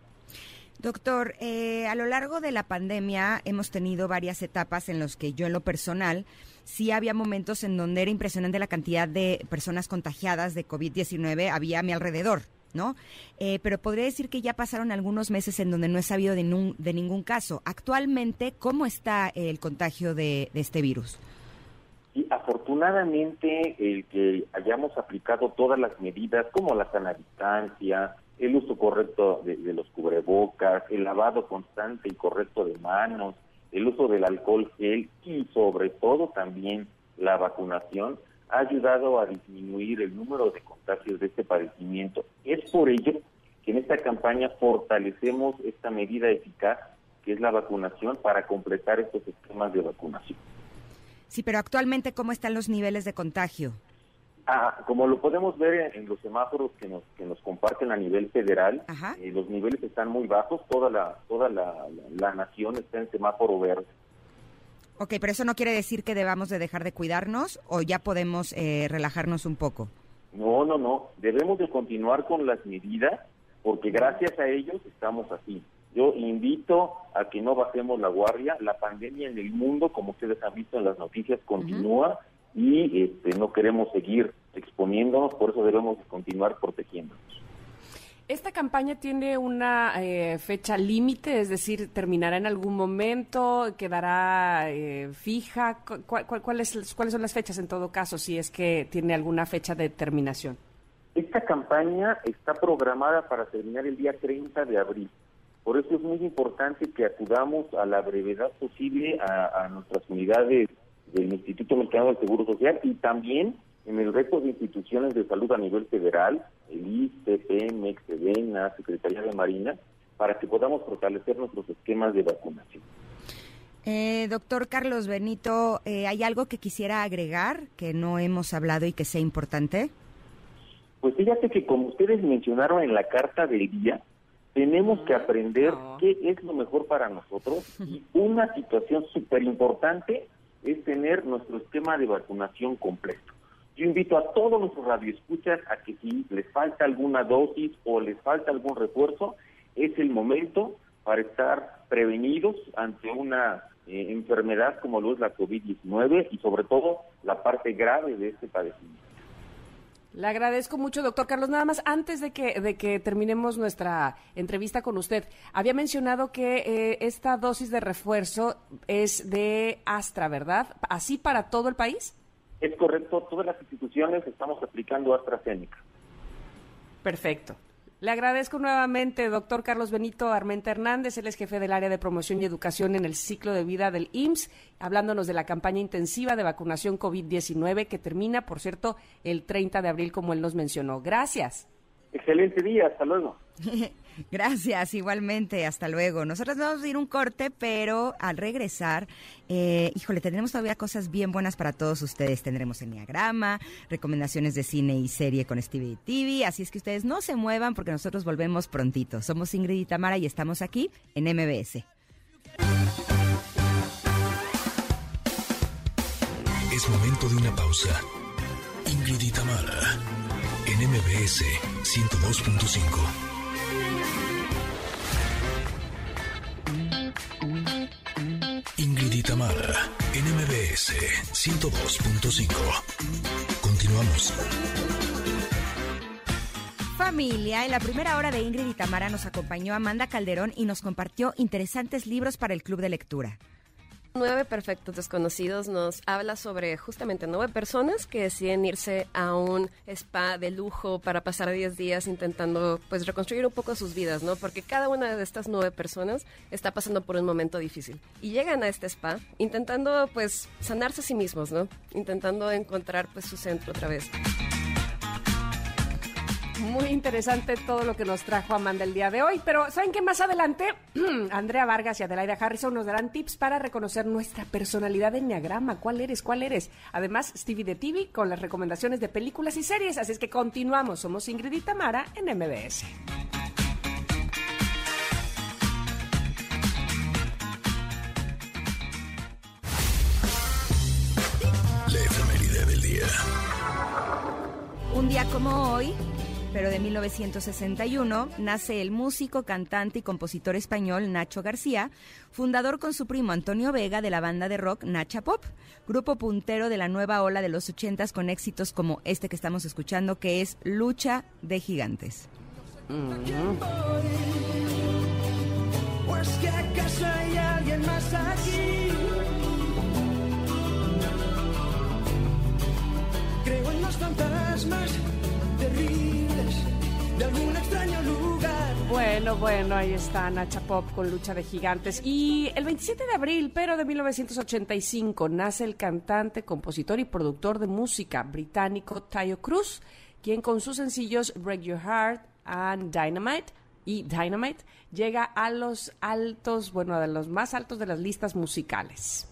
Doctor, eh, a lo largo de la pandemia hemos tenido varias etapas en las que yo en lo personal sí había momentos en donde era impresionante la cantidad de personas contagiadas de COVID-19 había a mi alrededor, ¿no? Eh, pero podría decir que ya pasaron algunos meses en donde no he sabido de, ningún caso. Actualmente, ¿cómo está el contagio de, este virus? Y afortunadamente el que hayamos aplicado todas las medidas como la sana distancia, el uso correcto de, los cubrebocas, el lavado constante y correcto de manos, el uso del alcohol gel y sobre todo también la vacunación ha ayudado a disminuir el número de contagios de este padecimiento. Es por ello que en esta campaña fortalecemos esta medida eficaz que es la vacunación para completar estos esquemas de vacunación. Sí, pero actualmente, ¿cómo están los niveles de contagio? Ah, como lo podemos ver en, los semáforos que nos, que nos comparten a nivel federal, eh, los niveles están muy bajos, toda la toda la, nación está en semáforo verde. Ok, pero eso no quiere decir que debamos de dejar de cuidarnos o ya podemos eh, relajarnos un poco. No, no, no, debemos de continuar con las medidas porque gracias a ellos estamos así. Yo invito a que no bajemos la guardia. La pandemia en el mundo, como ustedes han visto en las noticias, continúa y este, no queremos seguir exponiéndonos, por eso debemos continuar protegiéndonos. ¿Esta campaña tiene una eh, fecha límite? Es decir, ¿terminará en algún momento? ¿Quedará eh, fija? ¿Cuáles son las fechas en todo caso, si es que tiene alguna fecha de terminación? Esta campaña está programada para terminar el día 30 de abril. Por eso es muy importante que acudamos a la brevedad posible a nuestras unidades del Instituto Mexicano del Seguro Social y también en el resto de instituciones de salud a nivel federal, el ISTE, PEMEX, SEDENA, Secretaría de Marina, para que podamos fortalecer nuestros esquemas de vacunación. Eh, doctor Carlos Benito, eh, ¿hay algo que quisiera agregar que no hemos hablado y que sea importante? Pues fíjate que como ustedes mencionaron en la carta del día, tenemos que aprender qué es lo mejor para nosotros y una situación súper importante es tener nuestro esquema de vacunación completo. Yo invito a todos nuestros radioescuchas a que si les falta alguna dosis o les falta algún refuerzo, es el momento para estar prevenidos ante una eh, enfermedad como lo es la COVID-19 y sobre todo la parte grave de este padecimiento. Le agradezco mucho, doctor Carlos. Nada más, antes de que, de que terminemos nuestra entrevista con usted, había mencionado que eh, esta dosis de refuerzo es de Astra, ¿verdad? ¿Así para todo el país? Es correcto, todas las instituciones estamos aplicando AstraZeneca. Perfecto. Le agradezco nuevamente, doctor Carlos Benito Armenta Hernández, él es jefe del área de promoción y educación en el ciclo de vida del IMSS, hablándonos de la campaña intensiva de vacunación COVID-19 que termina, por cierto, el 30 de abril, como él nos mencionó. Gracias. Excelente día, hasta luego. Gracias, igualmente, hasta luego. Nosotros vamos a ir un corte, pero al regresar, eh, híjole, tendremos todavía cosas bien buenas para todos ustedes. Tendremos enneagrama, recomendaciones de cine y serie con Stevie TV, así es que ustedes no se muevan porque nosotros volvemos prontito. Somos Ingrid y Tamara y estamos aquí en MBS. Es momento de una pausa. Ingrid y Tamara en MBS 102.5. Ingrid Itamara, NMBS 102.5. Continuamos. Familia, en la primera hora de Ingrid y Tamara nos acompañó Amanda Calderón y nos compartió interesantes libros para el club de lectura. Nueve Perfectos Desconocidos nos habla sobre justamente nueve personas que deciden irse a un spa de lujo para pasar diez días intentando pues reconstruir un poco sus vidas, ¿no? Porque cada una de estas nueve personas está pasando por un momento difícil y llegan a este spa intentando pues sanarse a sí mismos, ¿no? Intentando encontrar pues su centro otra vez. Muy interesante todo lo que nos trajo Amanda el día de hoy. Pero ¿saben qué? Más adelante, Andrea Vargas y Adelaida Harrison nos darán tips para reconocer nuestra personalidad de Enneagrama. ¿Cuál eres? ¿Cuál eres? Además, Stevie de TV con las recomendaciones de películas y series. Así es que continuamos. Somos Ingrid y Tamara en MBS. La efeméride del día. Un día como hoy, pero de 1961, nace el músico, cantante y compositor español Nacho García, fundador con su primo Antonio Vega de la banda de rock Nacha Pop, grupo puntero de la nueva ola de los ochentas con éxitos como este que estamos escuchando, que es Lucha de Gigantes. Pues. Creo en los fantasmas terribles de algún extraño lugar. Bueno, bueno, ahí está Nacha Pop con Lucha de Gigantes. Y el 27 de abril, pero de 1985, nace el cantante, compositor y productor de música británico Tayo Cruz, quien con sus sencillos Break Your Heart and Dynamite y Dynamite llega a los altos, bueno, a los más altos de las listas musicales.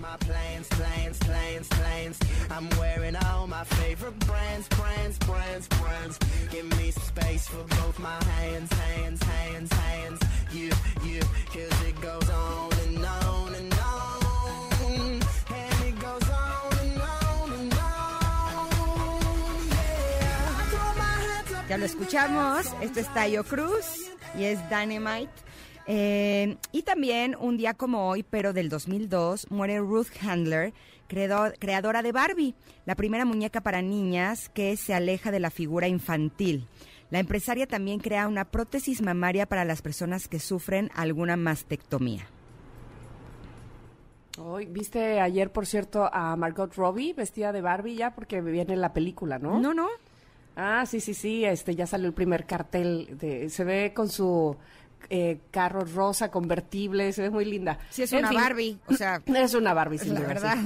My plans, plans, plans, plans. I'm wearing all my favorite brands, brands, brands, brands. Give me some space for both my hands, hands, hands, hands. You, you, cause it goes on and on and on. And it goes on and on and on. Yeah. Ya lo escuchamos, esto es Tayo Cruz y es Dynamite. Eh, y también un día como hoy, pero del 2002, muere Ruth Handler, creador- creadora de Barbie, la primera muñeca para niñas que se aleja de la figura infantil. La empresaria también crea una prótesis mamaria para las personas que sufren alguna mastectomía. Hoy, ¿Viste ayer, por cierto, a Margot Robbie vestida de Barbie ya? Porque viene la película, ¿no? No, no. Ah, sí, sí, sí, este ya salió el primer cartel de se ve con su eh, carro rosa convertible, se ve muy linda. Sí, es En una fin, Barbie, o sea... Es una Barbie, sin La duda, verdad.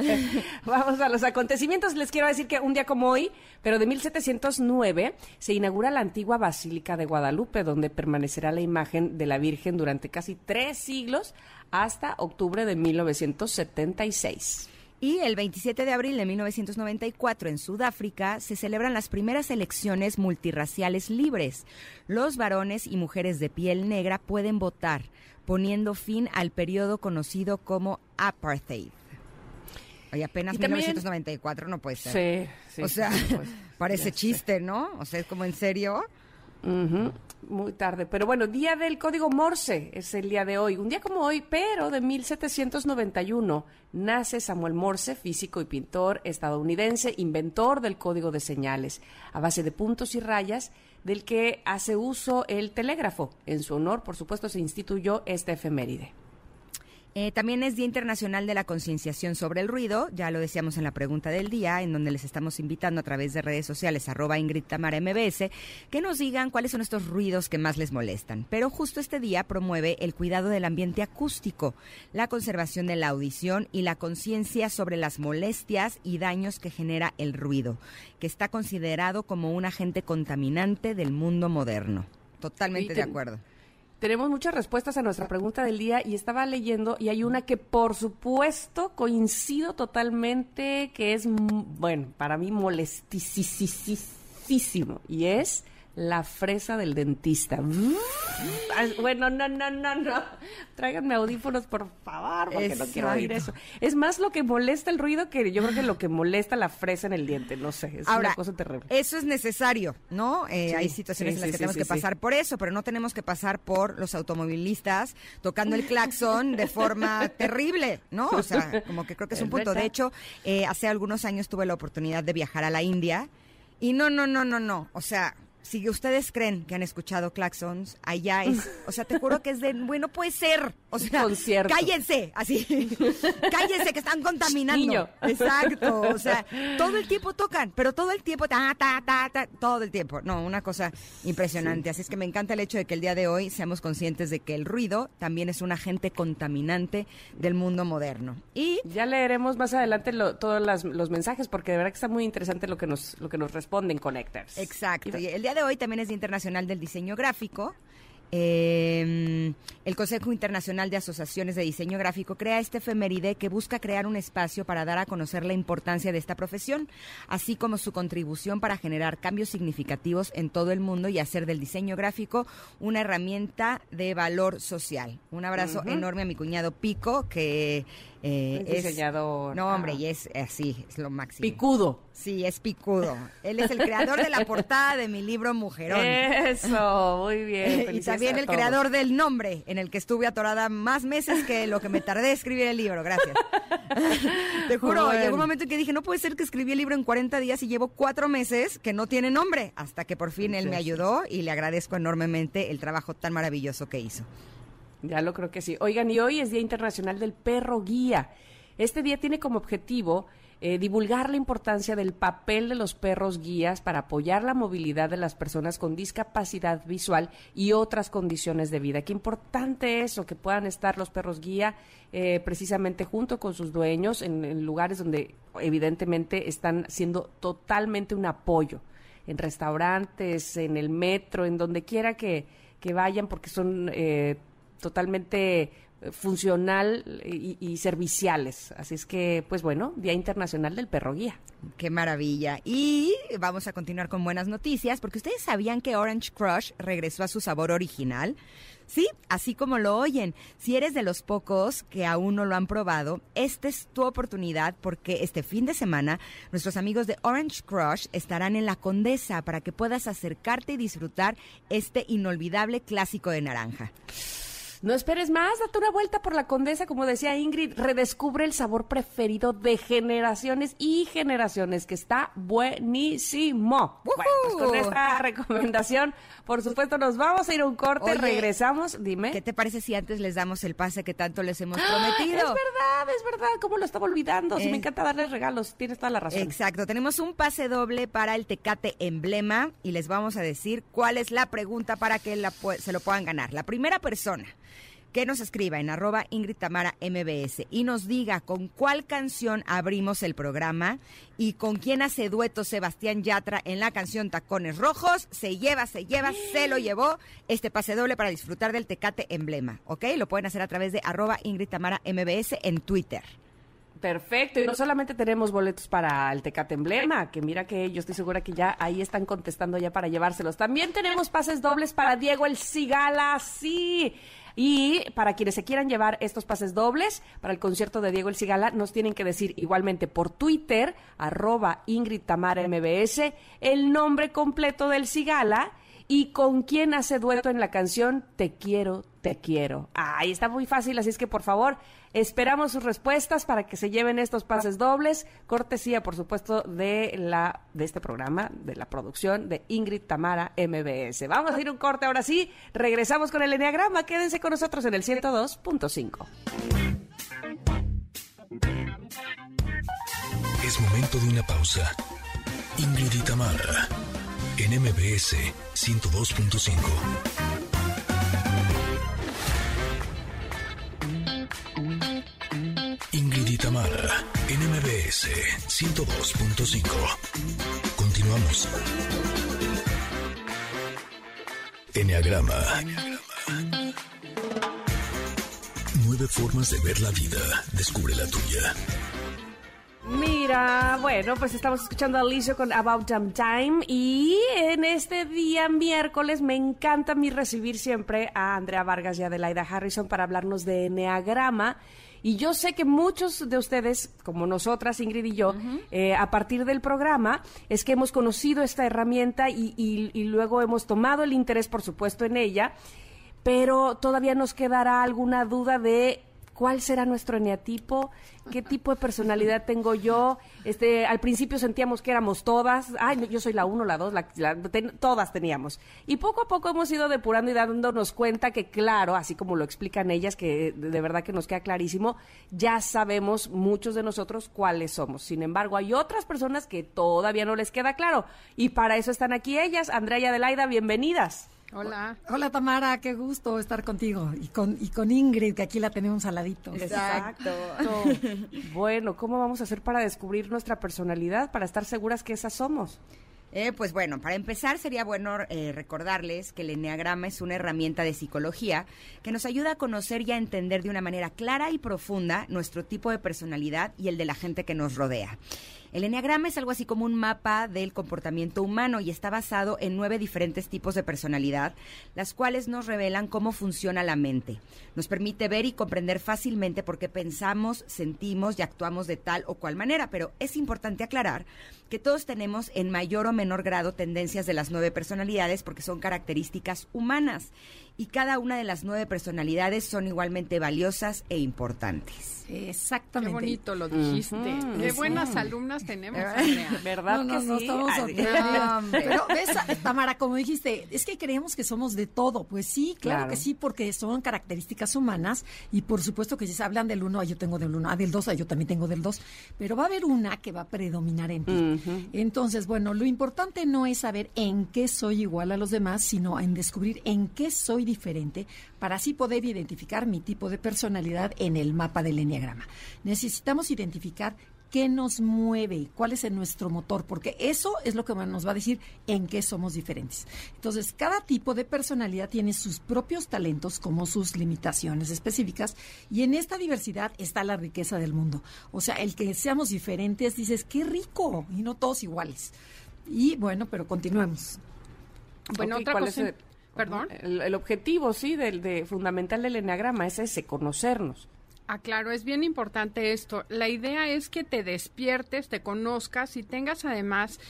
sí. Vamos a los acontecimientos. Les quiero decir que un día como hoy, pero de 1709, se inaugura la antigua Basílica de Guadalupe, donde permanecerá la imagen de la Virgen durante casi tres siglos hasta octubre de 1976. Y el 27 de abril de 1994 en Sudáfrica se celebran las primeras elecciones multirraciales libres. Los varones y mujeres de piel negra pueden votar, poniendo fin al periodo conocido como apartheid. Oye, apenas Y también- 1994 no puede ser. Sí, sí. o sea, parece chiste, ¿no? O sea, es como en serio. Ujú, Muy tarde. Pero bueno, día del código Morse es el día de hoy. Un día como hoy, pero de 1791, nace Samuel Morse, físico y pintor estadounidense, inventor del código de señales, a base de puntos y rayas, del que hace uso el telégrafo. En su honor, por supuesto, se instituyó esta efeméride. Eh, también es Día Internacional de la Concienciación sobre el Ruido, ya lo decíamos en la pregunta del día, en donde les estamos invitando a través de redes sociales, arroba Ingrid Tamara MBS, que nos digan cuáles son estos ruidos que más les molestan. Pero justo este día promueve el cuidado del ambiente acústico, la conservación de la audición y la conciencia sobre las molestias y daños que genera el ruido, que está considerado como un agente contaminante del mundo moderno. Totalmente de acuerdo. Tenemos muchas respuestas a nuestra pregunta del día y estaba leyendo y hay una que por supuesto coincido totalmente que es, mm, bueno, para mí molestísimo y es la fresa del dentista. Bueno, no, no, no, no. Tráiganme audífonos, por favor, porque no quiero oír eso. Es más lo que molesta el ruido que yo creo que lo que molesta la fresa en el diente, no sé, es Ahora, una cosa terrible. eso es necesario, ¿no? Eh, Sí, hay situaciones sí, en las sí, que tenemos que pasar por eso, pero no tenemos que pasar por los automovilistas tocando el claxon de forma terrible, ¿no? O sea, como que creo que es un punto. De hecho, eh, hace algunos años tuve la oportunidad de viajar a la India y no, no, no, no, no. O sea, si ustedes creen que han escuchado claxons, allá es, o sea, te juro que es de, bueno, puede ser. O sea, Concierto. cállense, así. cállense que están contaminando. Niño. Exacto, o sea, todo el tiempo tocan, pero todo el tiempo, ta, ta, ta, ta, todo el tiempo. No, una cosa impresionante. Así es que me encanta el hecho de que el día de hoy seamos conscientes de que el ruido también es un agente contaminante del mundo moderno. Y Ya leeremos más adelante lo- todos las- los mensajes porque de verdad que está muy interesante lo que nos, lo que nos responden Connectors. Exacto. Y el día de hoy también es Internacional del Diseño Gráfico. Eh, el Consejo Internacional de Asociaciones de Diseño Gráfico crea este efeméride que busca crear un espacio para dar a conocer la importancia de esta profesión, así como su contribución para generar cambios significativos en todo el mundo y hacer del diseño gráfico una herramienta de valor social. Un abrazo enorme a mi cuñado Pico, que eh, Es diseñador. No, hombre, Ah. y es así, es lo máximo. Picudo. Sí, es picudo. Él es el creador de la portada de mi libro Mujerón. Eso, muy bien. y también el creador del nombre, en el que estuve atorada más meses que lo que me tardé en escribir el libro. Gracias. Te juro, Bueno. llegó un momento en que dije, no puede ser que escribí el libro en 40 días y llevo cuatro meses que no tiene nombre. Hasta que por fin él me ayudó y le agradezco enormemente el trabajo tan maravilloso que hizo. Ya lo creo que sí. Oigan, y hoy es Día Internacional del Perro Guía. Este día tiene como objetivo eh, divulgar la importancia del papel de los perros guías para apoyar la movilidad de las personas con discapacidad visual y otras condiciones de vida. Qué importante eso, que puedan estar los perros guía eh, precisamente junto con sus dueños en, en lugares donde evidentemente están siendo totalmente un apoyo en restaurantes, en el metro, en donde quiera que, que vayan, porque son eh, totalmente eh, funcional y, y serviciales. Así es que, pues bueno, Día Internacional del Perro Guía. Qué maravilla. Y vamos a continuar con buenas noticias, porque ustedes sabían que Orange Crush regresó a su sabor original. Sí, así como lo oyen. Si eres de los pocos que aún no lo han probado, esta es tu oportunidad porque este fin de semana nuestros amigos de Orange Crush estarán en la Condesa para que puedas acercarte y disfrutar este inolvidable clásico de naranja. No esperes más, date una vuelta por la Condesa, como decía Ingrid, redescubre el sabor preferido de generaciones y generaciones, que está buenísimo. Bueno, pues con esta recomendación, por supuesto, nos vamos a ir a un corte, regresamos, dime. ¿Qué te parece si antes les damos el pase que tanto les hemos prometido? Es verdad, es verdad, ¿cómo lo estaba olvidando? Me eh, encanta darles regalos, tienes toda la razón. Exacto, tenemos un pase doble para el Tecate Emblema y les vamos a decir cuál es la pregunta para que se lo puedan ganar. La primera persona que nos escriba en arroba Ingrid Tamara MBS y nos diga con cuál canción abrimos el programa y con quién hace dueto Sebastián Yatra en la canción Tacones Rojos, se lleva, se lleva, se lo llevó este pase doble para disfrutar del Tecate Emblema, ¿ok? Lo pueden hacer a través de arroba Ingrid Tamara MBS en Twitter. Perfecto, y no solamente tenemos boletos para el Tecate Emblema, que mira que yo estoy segura que ya ahí están contestando ya para llevárselos. También tenemos pases dobles para Diego El Cigala, sí. Y para quienes se quieran llevar estos pases dobles para el concierto de Diego El Cigala, nos tienen que decir igualmente por Twitter, arroba Ingrid Tamara MBS, el nombre completo del Cigala y con quién hace dueto en la canción Te quiero, te quiero. Ahí está muy fácil, así es que por favor, esperamos sus respuestas para que se lleven estos pases dobles, cortesía por supuesto de la de este programa, de la producción de Ingrid Tamara MBS. Vamos a ir un corte ahora sí, regresamos con el Enneagrama, quédense con nosotros en el 102.5. Es momento de una pausa. Ingrid y Tamara en MBS 102.5. Tamara, NMBS 102.5. Continuamos. Enneagrama. Nueve formas de ver la vida. Descubre la tuya. Mira, bueno, pues estamos escuchando a Alicia con About Time y en este día miércoles me encanta a mí recibir siempre a Andrea Vargas y Adelaida Harrison para hablarnos de Enneagrama. Y yo sé que muchos de ustedes, como nosotras, Ingrid y yo, eh, a partir del programa, es que hemos conocido esta herramienta y, y luego hemos tomado el interés, por supuesto, en ella, pero todavía nos quedará alguna duda de cuál será nuestro eneatipo, qué tipo de personalidad tengo yo. Este, al principio sentíamos que éramos todas, ay, yo soy la uno, la dos, la, todas teníamos. Y poco a poco hemos ido depurando y dándonos cuenta que, claro, así como lo explican ellas, que de verdad que nos queda clarísimo, ya sabemos muchos de nosotros cuáles somos. Sin embargo, hay otras personas que todavía no les queda claro. Y para eso están aquí ellas. Andrea y Adelaida, bienvenidas. Hola. Hola Tamara, qué gusto estar contigo y con y con Ingrid que aquí la tenemos al ladito. Exacto. bueno, ¿cómo vamos a hacer para descubrir nuestra personalidad para estar seguras que esas somos? Eh, pues bueno, para empezar sería bueno eh, recordarles que el enneagrama es una herramienta de psicología que nos ayuda a conocer y a entender de una manera clara y profunda nuestro tipo de personalidad y el de la gente que nos rodea. El enneagrama es algo así como un mapa del comportamiento humano y está basado en nueve diferentes tipos de personalidad, las cuales nos revelan cómo funciona la mente. Nos permite ver y comprender fácilmente por qué pensamos, sentimos y actuamos de tal o cual manera, pero es importante aclarar que todos tenemos en mayor o menor grado tendencias de las nueve personalidades porque son características humanas y cada una de las nueve personalidades son igualmente valiosas e importantes. Exactamente. Qué bonito lo dijiste. Qué buenas alumnas tenemos, ¿Verdad que sí? Pero ves, Tamara, como dijiste, es que creemos que somos de todo. Pues sí, claro, que sí, porque son características humanas y por supuesto que si se hablan del uno, yo tengo del uno, ah, del dos, yo también tengo del dos, pero va a haber una que va a predominar en ti. Entonces, bueno, lo importante no es saber en qué soy igual a los demás, sino en descubrir en qué soy diferente para así poder identificar mi tipo de personalidad en el mapa del enneagrama. Necesitamos identificar qué nos mueve, cuál es nuestro motor, porque eso es lo que nos va a decir en qué somos diferentes. Entonces, cada tipo de personalidad tiene sus propios talentos como sus limitaciones específicas y en esta diversidad está la riqueza del mundo. O sea, el que seamos diferentes, dices, qué rico, y no todos iguales. Y bueno, pero continuemos. Bueno, otra cosa... Perdón. El, objetivo, sí, del de, fundamental del enneagrama es ese, conocernos. Ah, claro, es bien importante esto. La idea es que te despiertes, te conozcas y tengas además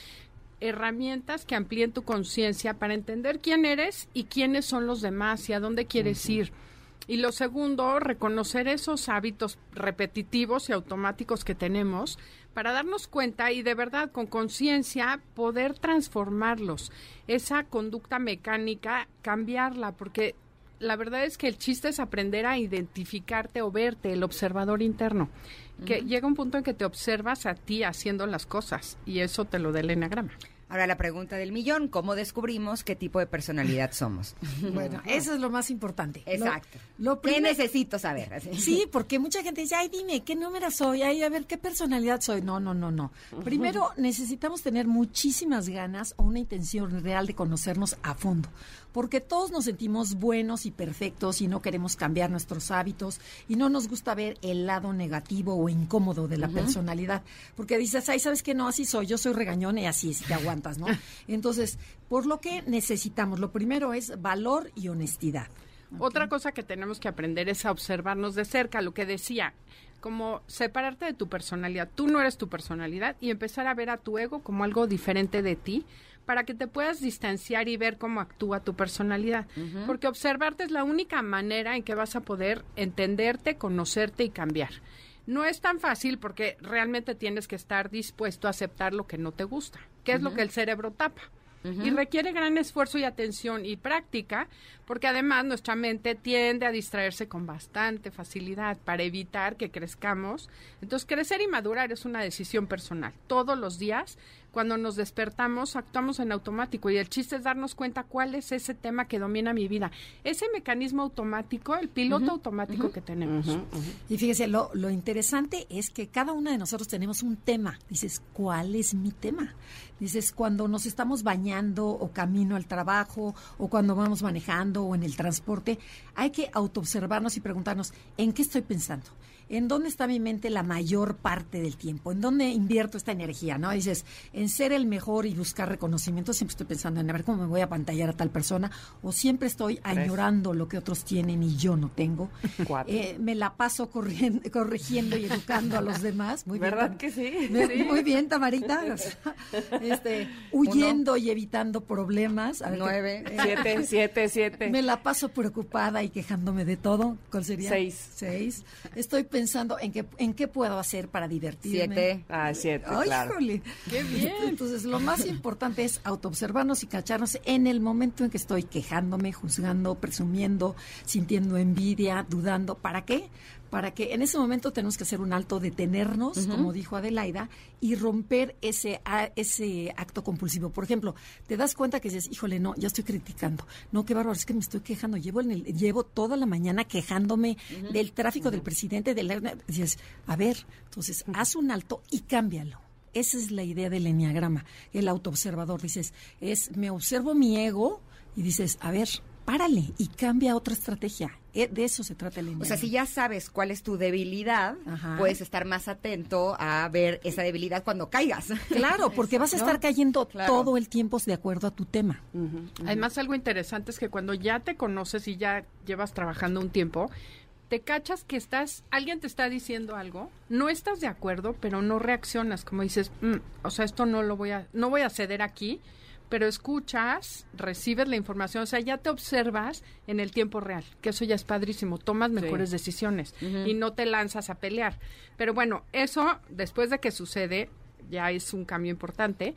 herramientas que amplíen tu conciencia para entender quién eres y quiénes son los demás y a dónde quieres ir. Y lo segundo, reconocer esos hábitos repetitivos y automáticos que tenemos para darnos cuenta y de verdad con conciencia poder transformarlos. Esa conducta mecánica, cambiarla, porque la verdad es que el chiste es aprender a identificarte o verte, el observador interno. Que llega un punto en que te observas a ti haciendo las cosas y eso te lo da el enagrama. Ahora la pregunta del millón, ¿cómo descubrimos qué tipo de personalidad somos? Bueno, eso es lo más importante. Exacto. Lo, ¿Qué primer- necesito saber? Así. Sí, porque mucha gente dice, ay, dime, ¿qué número soy? Ay, a ver, ¿qué personalidad soy? No, no, no, no. Primero, necesitamos tener muchísimas ganas o una intención real de conocernos a fondo. Porque todos nos sentimos buenos y perfectos y no queremos cambiar nuestros hábitos y no nos gusta ver el lado negativo o incómodo de la personalidad. Porque dices, ay, ¿sabes qué? No, así soy, yo soy regañón y así es, y te aguantas, ¿no? Entonces, por lo que necesitamos, lo primero es valor y honestidad. Otra cosa que tenemos que aprender es a observarnos de cerca, lo que decía, como separarte de tu personalidad. Tú no eres tu personalidad y empezar a ver a tu ego como algo diferente de ti para que te puedas distanciar y ver cómo actúa tu personalidad. Porque observarte es la única manera en que vas a poder entenderte, conocerte y cambiar. No es tan fácil porque realmente tienes que estar dispuesto a aceptar lo que no te gusta, que es lo que el cerebro tapa. Y requiere gran esfuerzo y atención y práctica, porque además nuestra mente tiende a distraerse con bastante facilidad para evitar que crezcamos. Entonces, crecer y madurar es una decisión personal. Todos los días, cuando nos despertamos, actuamos en automático y el chiste es darnos cuenta cuál es ese tema que domina mi vida. Ese mecanismo automático, el piloto automático que tenemos. Y fíjese, lo, lo interesante es que cada una de nosotros tenemos un tema. Dices, ¿cuál es mi tema? Dices, cuando nos estamos bañando o camino al trabajo o cuando vamos manejando o en el transporte, hay que autoobservarnos y preguntarnos, ¿en qué estoy pensando? ¿En dónde está mi mente la mayor parte del tiempo? ¿En dónde invierto esta energía? ¿No? Dices, en ser el mejor y buscar reconocimiento, siempre estoy pensando en a ver cómo me voy a pantallar a tal persona, o siempre estoy añorando lo que otros tienen y yo no tengo. Cuatro. Eh, me la paso corriendo, corrigiendo y educando a los demás. Muy bien, ¿Verdad que sí? Me- Sí. Muy bien, Tamarita. O sea, este, huyendo y evitando problemas. A ver, Nueve. eh, Siete, siete, siete. me la paso preocupada y quejándome de todo. ¿Cuál sería? Seis. Seis. Estoy pensando en qué, en qué puedo hacer para divertirme. Siete. Ah, siete, Ay, claro. Qué bien. Entonces, lo más importante es autoobservarnos y cacharnos en el momento en que estoy quejándome, juzgando, presumiendo, sintiendo envidia, dudando. ¿Para qué? Para que en ese momento tenemos que hacer un alto, detenernos, como dijo Adelaida, y romper ese, a- ese acto compulsivo. Por ejemplo, te das cuenta que dices, híjole, no, ya estoy criticando. No, qué bárbaro, es que me estoy quejando. Llevo, en el- llevo toda la mañana quejándome del tráfico, del presidente, de la... Dices, a ver, entonces, haz un alto y cámbialo. Esa es la idea del enneagrama, el autoobservador. Dices, es me observo mi ego y dices, a ver, párale y cambia otra estrategia. Eh, De eso se trata el O enneagrama. sea, si ya sabes cuál es tu debilidad, Ajá. puedes estar más atento a ver esa debilidad cuando caigas. Claro, porque vas a estar ¿No? cayendo Claro. todo el tiempo de acuerdo a tu tema. Además, algo interesante es que cuando ya te conoces y ya llevas trabajando un tiempo, te cachas que estás, alguien te está diciendo algo, no estás de acuerdo, pero no reaccionas, como dices, "Mm, o sea, esto no lo voy a, no voy a ceder aquí, pero escuchas, recibes la información, o sea, ya te observas en el tiempo real, que eso ya es padrísimo, tomas mejores decisiones y no te lanzas a pelear. Pero bueno, eso después de que sucede, ya es un cambio importante.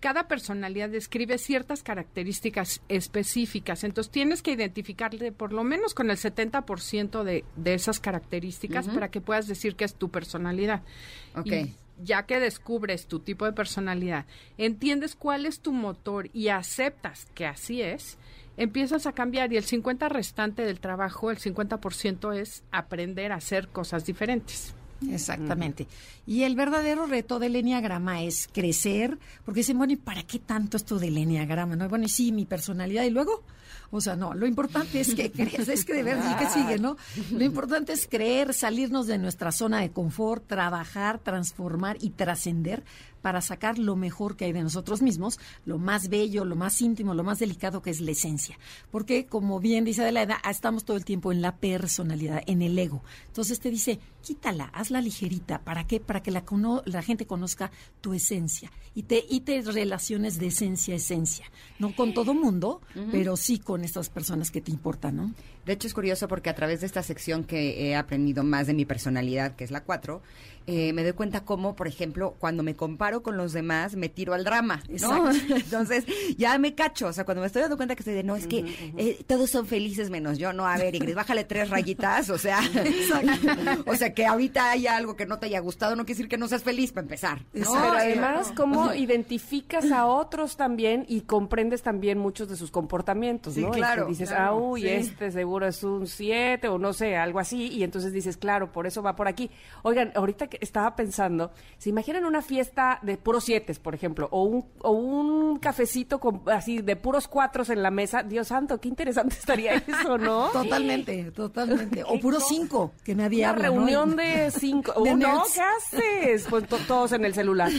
Cada personalidad describe ciertas características específicas, entonces tienes que identificarle por lo menos con el 70% de, de esas características para que puedas decir que es tu personalidad. Ok. Y ya que descubres tu tipo de personalidad, entiendes cuál es tu motor y aceptas que así es, empiezas a cambiar y el 50 restante del trabajo, el 50% es aprender a hacer cosas diferentes. Exactamente. Y el verdadero reto del enneagrama es crecer, porque dicen, bueno, ¿y para qué tanto esto del enneagrama? No, bueno, y sí, mi personalidad, y luego, o sea, no, lo importante es que crees, es que de verdad, ¿y qué sigue, no? Lo importante es creer, salirnos de nuestra zona de confort, trabajar, transformar y trascender para sacar lo mejor que hay de nosotros mismos, lo más bello, lo más íntimo, lo más delicado que es la esencia. Porque, como bien dice Adelaida, estamos todo el tiempo en la personalidad, en el ego. Entonces te dice, quítala, hazla ligerita. ¿Para qué? Para que la, la gente conozca tu esencia y te, y te relaciones de esencia a esencia. No con todo mundo, pero sí con estas personas que te importan, ¿no? De hecho, es curioso porque a través de esta sección que he aprendido más de mi personalidad, que es la 4, eh, me doy cuenta cómo, por ejemplo, cuando me comparo con los demás, me tiro al drama, ¿no? Entonces, ya me cacho. O sea, cuando me estoy dando cuenta que estoy de, no, es que eh, todos son felices menos yo. No, a ver, Ingrid, bájale tres rayitas. O sea, o sea, que ahorita haya algo que no te haya gustado, no quiere decir que no seas feliz para empezar. Pero además, cómo identificas a otros también y comprendes también muchos de sus comportamientos, ¿no? claro. dices, ah, uy, este seguro es un siete o no sé, algo así. Y entonces dices, claro, por eso va por aquí. Oigan, ahorita que estaba pensando, ¿se imaginan una fiesta de puros siete, por ejemplo? O un, o un cafecito con, así de puros cuatros en la mesa. Dios santo, qué interesante estaría eso, ¿no? Totalmente, totalmente. O puros cinco, que nadie una habla. reunión de cinco. De no, nerds. ¿qué haces? Pues to- todos en el celular.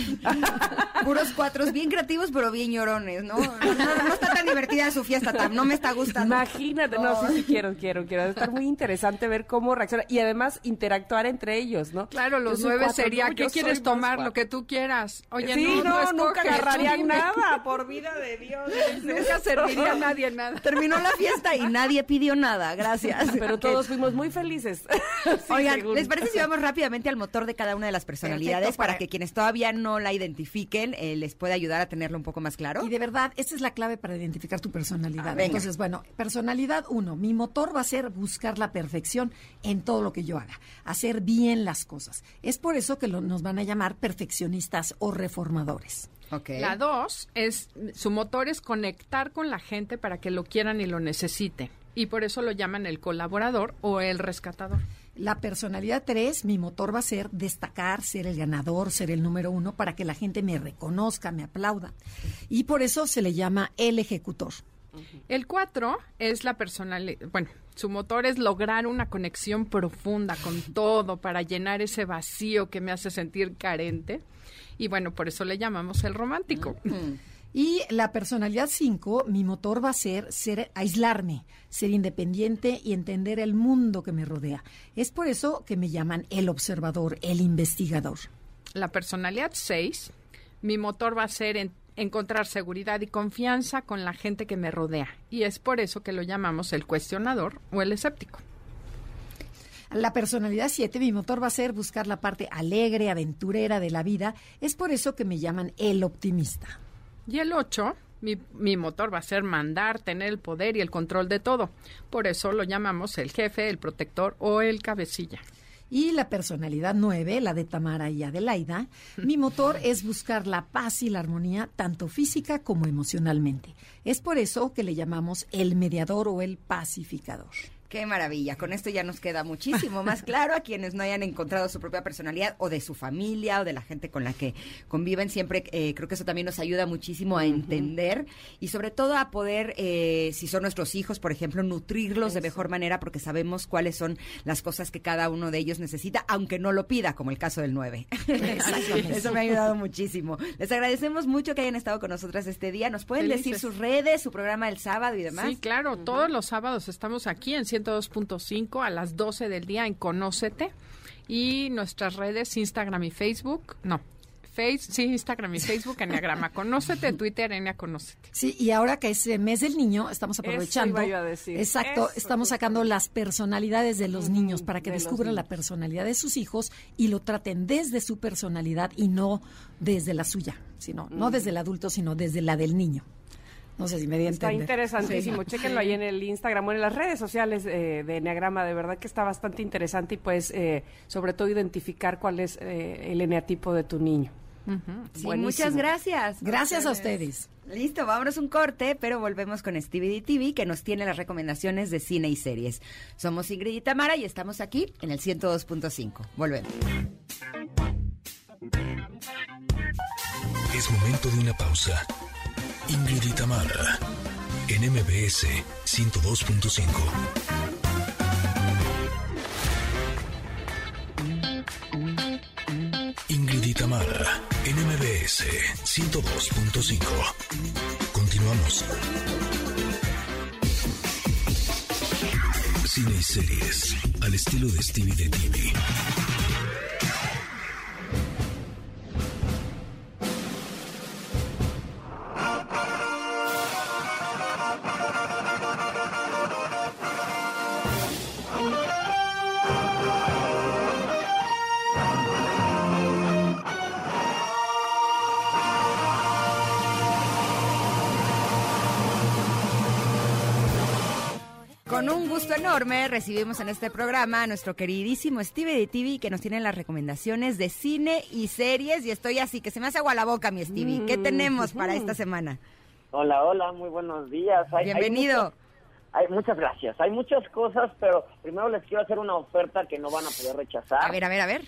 Puros cuatros, bien creativos, pero bien llorones, ¿no? No, no, no está tan divertida su fiesta, Tam, no me está gustando. Imagínate, no, sí, sí, quiero, quiero, quiero. Debe estar muy interesante ver cómo reacciona y además interactuar entre ellos, ¿no? Claro, los Sería, no, ¿qué quieres tomar? cuatro. Lo que tú quieras. Oye, sí, no, no, nunca escoges, agarrarían nada, por vida de Dios. Nunca serviría a nadie nada. Terminó la fiesta y nadie pidió nada, gracias. Pero todos fuimos muy felices. Sí, Oigan, según. ¿les parece si vamos rápidamente al motor de cada una de las personalidades Perfecto, para para- que quienes todavía no la identifiquen eh, les pueda ayudar a tenerlo un poco más claro? Y de verdad, esta es la clave para identificar tu personalidad. Ah. Entonces, bueno, personalidad uno, mi motor va a ser buscar la perfección en todo lo que yo haga, hacer bien las cosas. Es por eso que lo- nos van a llamar perfeccionistas o reformadores. La dos es, su motor es conectar con la gente para que lo quieran y lo necesiten. Y por eso lo llaman el colaborador o el rescatador. La personalidad tres, mi motor va a ser destacar, ser el ganador, ser el número uno, para que la gente me reconozca, me aplauda. Y por eso se le llama el ejecutor. El 4 es la personalidad, bueno, su motor es lograr una conexión profunda con todo para llenar ese vacío que me hace sentir carente. Y bueno, por eso le llamamos el romántico. Y la personalidad 5, mi motor va a ser, ser aislarme, ser independiente y entender el mundo que me rodea. Es por eso que me llaman el observador, el investigador. La personalidad 6, mi motor va a ser en- encontrar seguridad y confianza con la gente que me rodea. Y es por eso que lo llamamos el cuestionador o el escéptico. La personalidad 7, mi motor va a ser buscar la parte alegre, aventurera de la vida. Es por eso que me llaman el optimista. Y el 8, mi, mi motor va a ser mandar, tener el poder y el control de todo. Por eso lo llamamos el jefe, el protector o el cabecilla. Y la personalidad 9, la de Tamara y Adelaida, mi motor es buscar la paz y la armonía tanto física como emocionalmente. Es por eso que le llamamos el mediador o el pacificador. Qué maravilla. Con esto ya nos queda muchísimo más claro a quienes no hayan encontrado su propia personalidad o de su familia o de la gente con la que conviven. Siempre eh, creo que eso también nos ayuda muchísimo a entender y sobre todo a poder, eh, si son nuestros hijos, por ejemplo, nutrirlos de mejor manera porque sabemos cuáles son las cosas que cada uno de ellos necesita, aunque no lo pida, como el caso del 9. Exactamente. Eso me ha ayudado muchísimo. Les agradecemos mucho que hayan estado con nosotras este día. ¿Nos pueden decir sus redes, su programa del sábado y demás? Sí, claro, todos los sábados estamos aquí en 102.5 a las 12 del día en Conócete y nuestras redes Instagram y Facebook, no, Face, sí, Instagram y Facebook, Enneagrama Conócete, Twitter, Ennea Conócete. Sí, y ahora que es el mes del niño, estamos Eso aprovechando. iba yo a decir. Exacto, Eso, estamos sacando las personalidades de los niños para que de descubran la personalidad de sus hijos y lo traten desde su personalidad y no desde la suya, sino no desde el adulto, sino desde la del niño. No sé si me di a Está interesantísimo. Chéquenlo ahí en el Instagram o en las redes sociales eh, de Enneagrama. De verdad que está bastante interesante y pues eh, sobre todo identificar cuál es eh, el eneatipo de tu niño. Sí, Buenísimo. muchas gracias. Gracias a ustedes. Listo, vámonos un corte, pero volvemos con Stevie TV que nos tiene las recomendaciones de cine y series. Somos Ingrid y Tamara y estamos aquí en el 102.5. Volvemos. Es momento de una pausa. Ingrid y en MBS 102.5. Ingrid y en MBS 102.5. Continuamos. Cine y series al estilo de Stevie de TV. Recibimos en este programa a nuestro queridísimo Steve de TV que nos tiene las recomendaciones de cine y series y estoy así que se me hace agua la boca mi Stevie. ¿Qué Mm, tenemos para esta semana? Hola, hola, muy buenos días. Hay- hay Bienvenido. muchas- Hay, muchas gracias. Hay muchas cosas, pero primero les quiero hacer una oferta que no van a poder rechazar. A ver, a ver, a ver.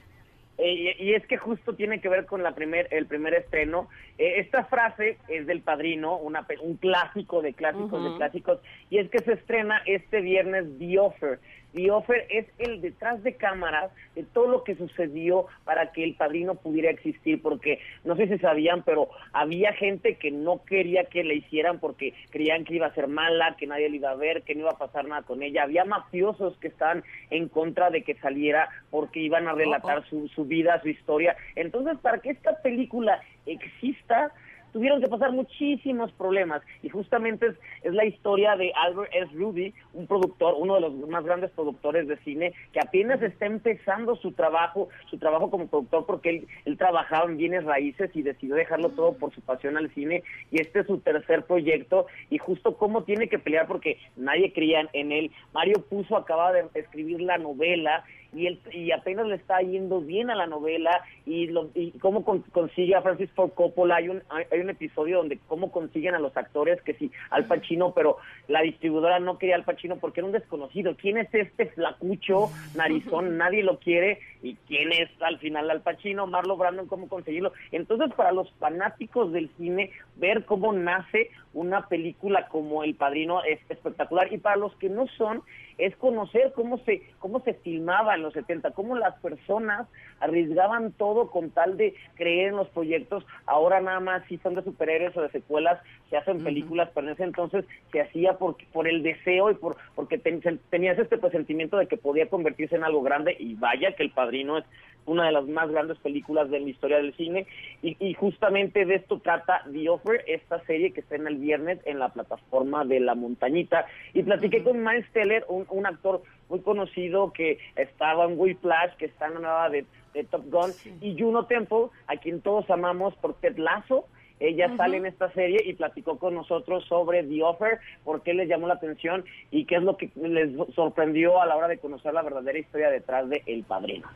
Eh, y, es que justo tiene que ver con la primer, el primer estreno. Eh, esta frase es del Padrino, una, un clásico de clásicos de clásicos, y es que se estrena este viernes The Offer. The Offer es el detrás de cámaras de todo lo que sucedió para que el Padrino pudiera existir, porque no sé si sabían, pero había gente que no quería que le hicieran porque creían que iba a ser mala, que nadie le iba a ver, que no iba a pasar nada con ella. Había mafiosos que estaban en contra de que saliera porque iban a relatar su, su vida, su historia. Entonces, para que esta película exista, tuvieron que pasar muchísimos problemas y justamente es, es la historia de Albert S. Ruby, un productor, uno de los más grandes productores de cine, que apenas está empezando su trabajo, su trabajo como productor porque él, él trabajaba en bienes raíces y decidió dejarlo todo por su pasión al cine y este es su tercer proyecto y justo cómo tiene que pelear porque nadie creía en él. Mario Puzo acaba de escribir la novela y él y apenas le está yendo bien a la novela y, lo, y cómo con- consigue a Francis Ford Coppola. Hay un hay, un episodio donde cómo consiguen a los actores que sí Al Pacino pero la distribuidora no quería Al Pacino porque era un desconocido. Quién es este flacucho narizón nadie lo quiere. Y quién es al final Al Pacino Marlo Brandon cómo conseguirlo entonces para los fanáticos del cine ver cómo nace una película como El Padrino es espectacular. Y para los que no son es conocer cómo se cómo se filmaba en los 70, cómo las personas arriesgaban todo con tal de creer en los proyectos. Ahora nada más si son de superhéroes o de secuelas se hacen películas, pero en ese entonces se hacía por, por el deseo y por porque ten- tenías este presentimiento de que podía convertirse en algo grande y vaya que El Padrino es una de las más grandes películas de la historia del cine. Y, y justamente de esto trata The Offer, esta serie que está en el viernes en la plataforma de La Montañita. Y platiqué con Miles Teller, un, un actor muy conocido que estaba en Whiplash, que está en la nueva de, de Top Gun y Juno Temple, a quien todos amamos por Ted Lasso, ella sale en esta serie y platicó con nosotros sobre The Offer, por qué les llamó la atención y qué es lo que les sorprendió a la hora de conocer la verdadera historia detrás de El Padrino.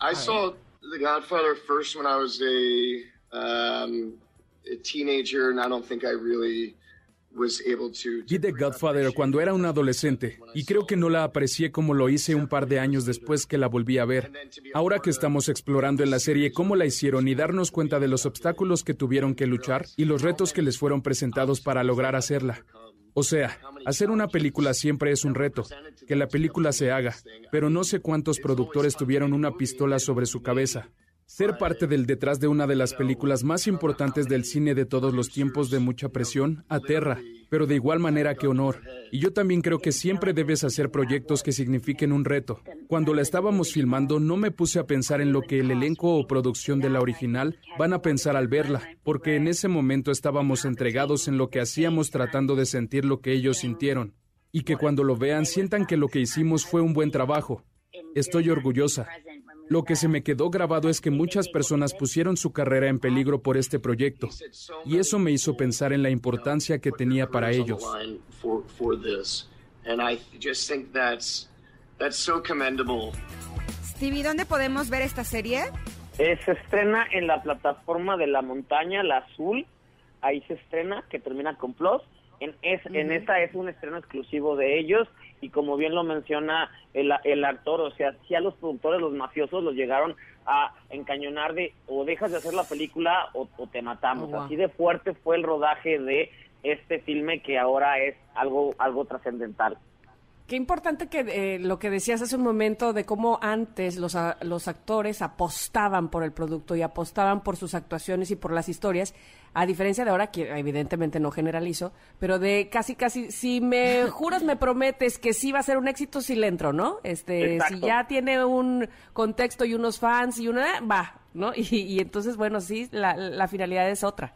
I saw The Godfather first when I was a, um, a teenager, and I don't think I really was able to. Vi The Godfather cuando era un adolescente y creo que no la aprecié como lo hice un par de años después que la volví a ver. Ahora que estamos explorando en la serie cómo la hicieron y darnos cuenta de los obstáculos que tuvieron que luchar y los retos que les fueron presentados para lograr hacerla. O sea, hacer una película siempre es un reto, que la película se haga, pero no sé cuántos productores tuvieron una pistola sobre su cabeza. Ser parte del detrás de una de las películas más importantes del cine de todos los tiempos de mucha presión aterra, pero de igual manera que honor. Y yo también creo que siempre debes hacer proyectos que signifiquen un reto. Cuando la estábamos filmando no me puse a pensar en lo que el elenco o producción de la original van a pensar al verla, porque en ese momento estábamos entregados en lo que hacíamos tratando de sentir lo que ellos sintieron. Y que cuando lo vean sientan que lo que hicimos fue un buen trabajo. Estoy orgullosa. Lo que se me quedó grabado es que muchas personas pusieron su carrera en peligro por este proyecto, y eso me hizo pensar en la importancia que tenía para ellos. Stevie, ¿dónde podemos ver esta serie? Eh, se estrena en la plataforma de la montaña, la azul. Ahí se estrena, que termina con Plus. En, es, en esta es un estreno exclusivo de ellos y como bien lo menciona el, el actor, o sea, si a los productores, los mafiosos, los llegaron a encañonar de o dejas de hacer la película o, o te matamos. Oh, wow. Así de fuerte fue el rodaje de este filme que ahora es algo, algo trascendental. Qué importante que eh, lo que decías hace un momento de cómo antes los, los actores apostaban por el producto y apostaban por sus actuaciones y por las historias, a diferencia de ahora, que evidentemente no generalizo, pero de casi, casi, si me juras, me prometes que sí va a ser un éxito, si le entro, ¿no? Este, si ya tiene un contexto y unos fans y una, va, ¿no? Y, entonces, bueno, sí, la, la finalidad es otra.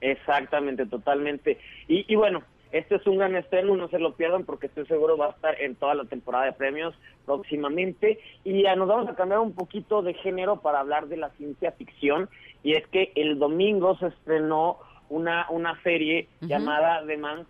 Exactamente, totalmente. Y, y bueno, este es un gran estreno, no se lo pierdan porque estoy seguro va a estar en toda la temporada de premios próximamente. Y ya nos vamos a cambiar un poquito de género para hablar de la ciencia ficción. Y es que el domingo se estrenó una, una serie llamada The Man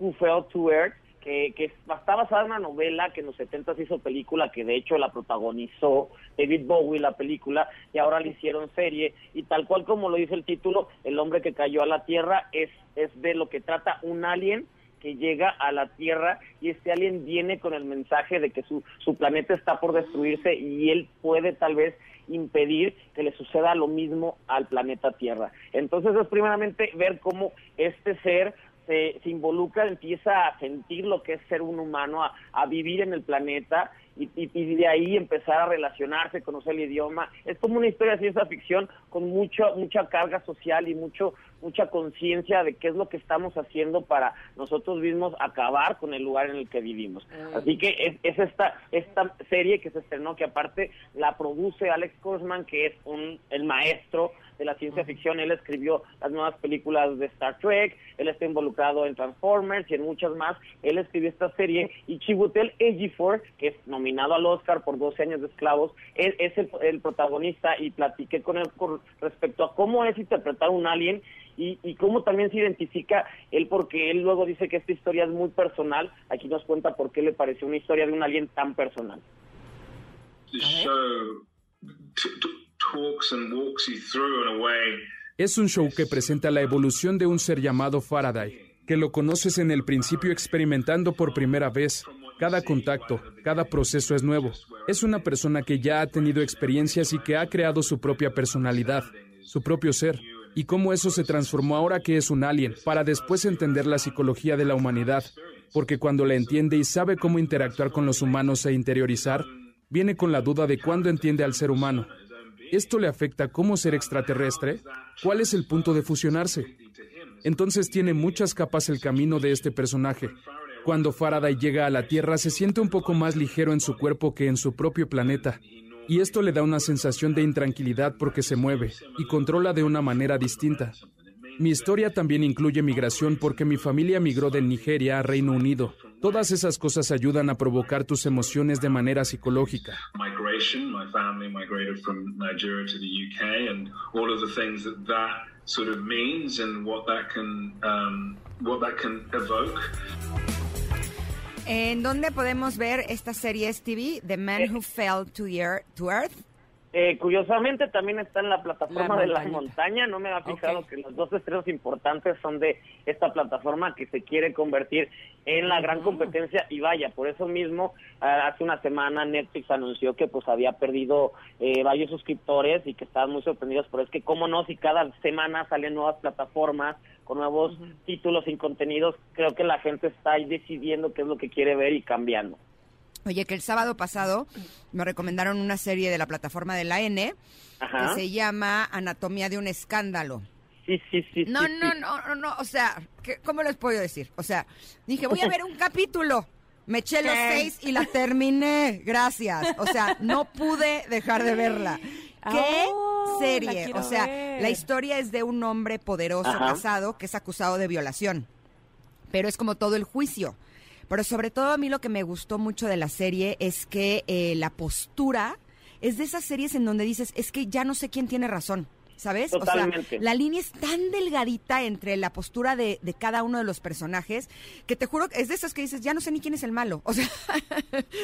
Who Fell to Earth, que, que, está basada en una novela que en los 70 se hizo película, que de hecho la protagonizó David Bowie, la película, y ahora le hicieron serie. Y tal cual como lo dice el título, El hombre que cayó a la Tierra es, es de lo que trata un alien que llega a la Tierra y este alien viene con el mensaje de que su, su planeta está por destruirse y él puede tal vez impedir que le suceda lo mismo al planeta Tierra. Entonces es primeramente ver cómo este ser se, se, involucra, empieza a sentir lo que es ser un humano, a, vivir en el planeta y, y, de ahí empezar a relacionarse, conocer el idioma. Es como una historia de ciencia ficción con mucho, mucha carga social y mucho mucha conciencia de qué es lo que estamos haciendo para nosotros mismos acabar con el lugar en el que vivimos. Así que es, es, esta esta serie que se estrenó, que aparte la produce Alex Kurzman, que es un el maestro de la ciencia ficción. Él escribió las nuevas películas de Star Trek, él está involucrado en Transformers y en muchas más. Él escribió esta serie y Chibutel Ejiofor, que es nominado al Oscar por 12 años de esclavos, él es el, protagonista y platiqué con él con respecto a cómo es interpretar un alien y, y, cómo también se identifica él, porque él luego dice que esta historia es muy personal. Aquí nos cuenta por qué le pareció una historia de un alien tan personal. Es un show que presenta la evolución de un ser llamado Faraday, que lo conoces en el principio experimentando por primera vez. Cada contacto, cada proceso es nuevo. Es una persona que ya ha tenido experiencias y que ha creado su propia personalidad, su propio ser, y cómo eso se transformó ahora que es un alien, para después entender la psicología de la humanidad, porque cuando la entiende y sabe cómo interactuar con los humanos e interiorizar, viene con la duda de cuándo entiende al ser humano, ¿Esto le afecta como ser extraterrestre? ¿Cuál es el punto de fusionarse? Entonces tiene muchas capas el camino de este personaje. Cuando Faraday llega a la Tierra se siente un poco más ligero en su cuerpo que en su propio planeta. Y esto le da una sensación de intranquilidad porque se mueve y controla de una manera distinta. Mi historia también incluye migración porque mi familia migró de Nigeria a Reino Unido. Todas esas cosas ayudan a provocar tus emociones de manera psicológica. ¿En dónde podemos ver esta serie TV, The Man Who Fell to Earth? Eh, curiosamente también está en la plataforma de la montaña. No me ha fijado que los dos estrenos importantes son de esta plataforma que se quiere convertir en la gran competencia. Y vaya, por eso mismo hace una semana Netflix anunció que pues había perdido eh, varios suscriptores y que estaban muy sorprendidos, pero es que cómo no, si cada semana salen nuevas plataformas con nuevos títulos y contenidos, creo que la gente está ahí decidiendo qué es lo que quiere ver y cambiando. Oye, que el sábado pasado me recomendaron una serie de la plataforma de la N que se llama Anatomía de un escándalo. Sí, sí, sí. No, no, no, no, no, o sea, ¿cómo les puedo decir? O sea, dije, voy a ver un capítulo. Me eché los seis y la terminé. Gracias. O sea, no pude dejar de verla. ¿Qué oh, serie? O sea, la historia es de un hombre poderoso casado que es acusado de violación. Pero es como todo el juicio. Pero sobre todo a mí lo que me gustó mucho de la serie es que eh, la postura es de esas series en donde dices, es que ya no sé quién tiene razón. ¿Sabes? O sea, la línea es tan delgadita entre la postura de, de, cada uno de los personajes que te juro que es de esas que dices, ya no sé ni quién es el malo. O sea,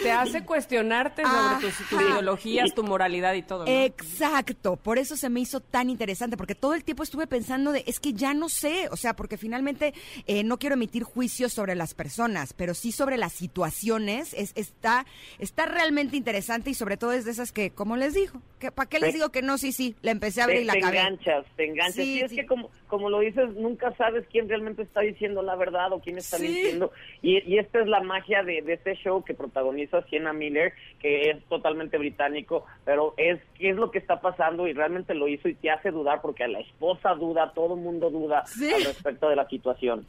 te hace cuestionarte sobre tus, ideologías, tu moralidad y todo. Exacto, por eso se me hizo tan interesante, porque todo el tiempo estuve pensando de, es que ya no sé, o sea, porque finalmente eh, no quiero emitir juicios sobre las personas, pero sí sobre las situaciones, es, está, está realmente interesante y sobre todo es de esas que, como les digo, que ¿para qué les digo que no? Sí, sí, la empecé a y la enganchas, te enganchas. Sí, es que como, como lo dices, nunca sabes quién realmente está diciendo la verdad o quién está diciendo. Y, y, esta es la magia de, de, este show que protagoniza Sienna Miller, que es totalmente británico, pero es qué es lo que está pasando y realmente lo hizo y te hace dudar porque a la esposa duda, todo el mundo duda al respecto de la situación.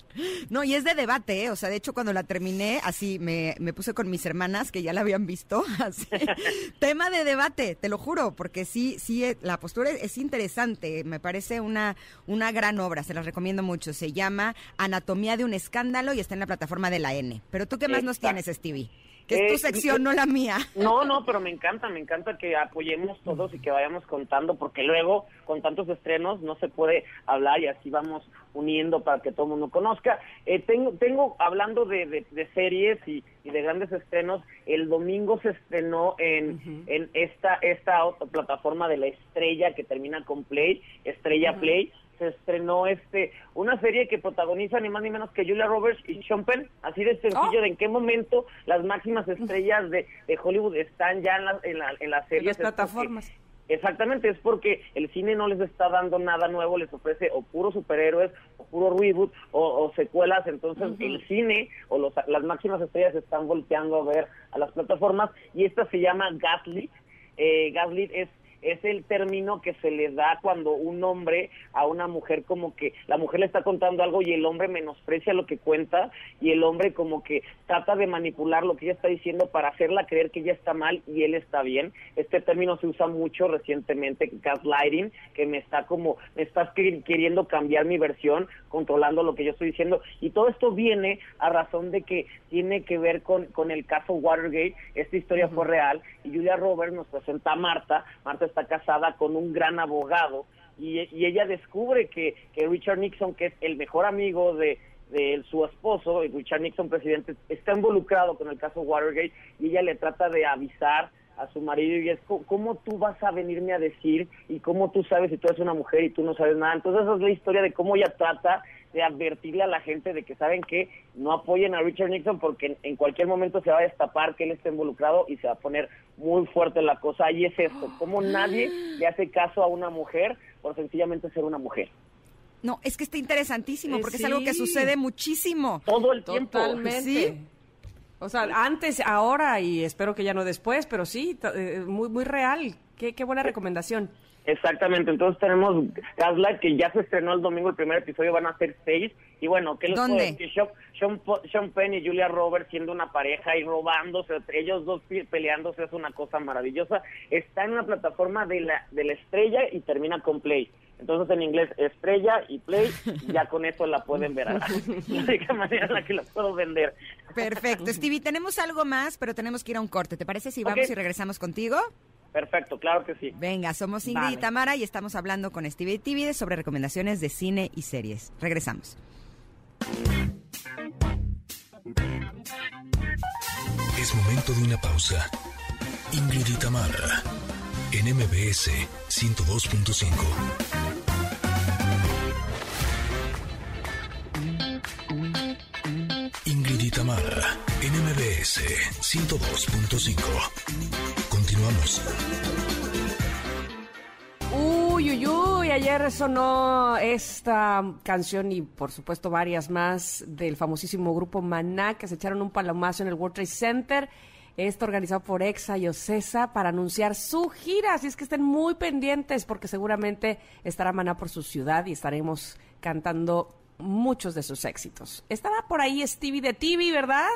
No, y es de debate, ¿eh? o sea, de hecho cuando la terminé, así me, me puse con mis hermanas que ya la habían visto, así, tema de debate, te lo juro, porque sí, sí, eh, la postura es interesante, me parece una, una gran obra, se las recomiendo mucho, se llama Anatomía de un escándalo y está en la plataforma de la N. Pero tú qué más nos tienes, Stevie? Que es tu eh, sección, no la mía. No, no, pero me encanta, me encanta que apoyemos todos y que vayamos contando, porque luego con tantos estrenos no se puede hablar y así vamos uniendo para que todo el mundo conozca. Eh, tengo, tengo, hablando de, de, series y, de grandes estrenos, el domingo se estrenó en, en esta, esta plataforma de la estrella que termina con Play, Estrella Play se estrenó este una serie que protagoniza ni más ni menos que Julia Roberts y Sean Penn, así de sencillo oh. de en qué momento las máximas estrellas de, Hollywood están ya en la, en la, en serie. las plataformas. Exactamente, es porque el cine no les está dando nada nuevo, les ofrece o puros superhéroes, o puro reboot, o, secuelas, entonces el cine o los, las máximas estrellas están volteando a ver a las plataformas y esta se llama Gaslit. Eh, Gaslit es es el término que se le da cuando un hombre a una mujer como que la mujer le está contando algo y el hombre menosprecia lo que cuenta y el hombre como que trata de manipular lo que ella está diciendo para hacerla creer que ella está mal y él está bien. Este término se usa mucho recientemente, gaslighting, que me está como, me estás queriendo cambiar mi versión, controlando lo que yo estoy diciendo. Y todo esto viene a razón de que tiene que ver con, con el caso Watergate. Esta historia fue real y Julia Roberts nos presenta a Marta. Marta está casada con un gran abogado y, ella descubre que, que Richard Nixon, que es el mejor amigo de, de su esposo, Richard Nixon, presidente, está involucrado con el caso Watergate y ella le trata de avisar a su marido y es cómo tú vas a venirme a decir y cómo tú sabes si tú eres una mujer y tú no sabes nada. Entonces esa es la historia de cómo ella trata de advertirle a la gente de que saben que no apoyen a Richard Nixon porque en, cualquier momento se va a destapar que él está involucrado y se va a poner muy fuerte la cosa. Y es esto, como nadie le hace caso a una mujer por sencillamente ser una mujer. No, es que está interesantísimo porque es algo que sucede muchísimo. Todo el tiempo. Totalmente. O sea, antes, ahora y espero que ya no después, pero sí, eh, muy, muy real. Qué, qué buena recomendación. Exactamente, entonces tenemos Gaslight que ya se estrenó el domingo el primer episodio, van a ser seis. Y bueno, ¿qué les puedo decir? Sean, Penn y Julia Roberts siendo una pareja y robándose, ellos dos peleándose es una cosa maravillosa. Está en una plataforma de la, de la estrella y termina con Play. Entonces en inglés estrella y play, ya con eso la pueden ver. la única manera en la que la puedo vender. Perfecto. Stevie, tenemos algo más, pero tenemos que ir a un corte. ¿Te parece si vamos y regresamos contigo? Perfecto, claro que sí. Venga, somos Ingrid y Tamara y estamos hablando con Stevie TV sobre recomendaciones de cine y series. Regresamos. Es momento de una pausa. Ingrid y Tamara, en MBS 102.5. Ingrid y Tamara, NMBS 102.5. Continuamos. Uy, uy, uy, ayer sonó esta canción y por supuesto varias más del famosísimo grupo Maná que se echaron un palomazo en el World Trade Center. Esto organizado por Exa y Ocesa para anunciar su gira. Así es que estén muy pendientes porque seguramente estará Maná por su ciudad y estaremos cantando muchos de sus éxitos. Estaba por ahí Stevie de TV, ¿verdad?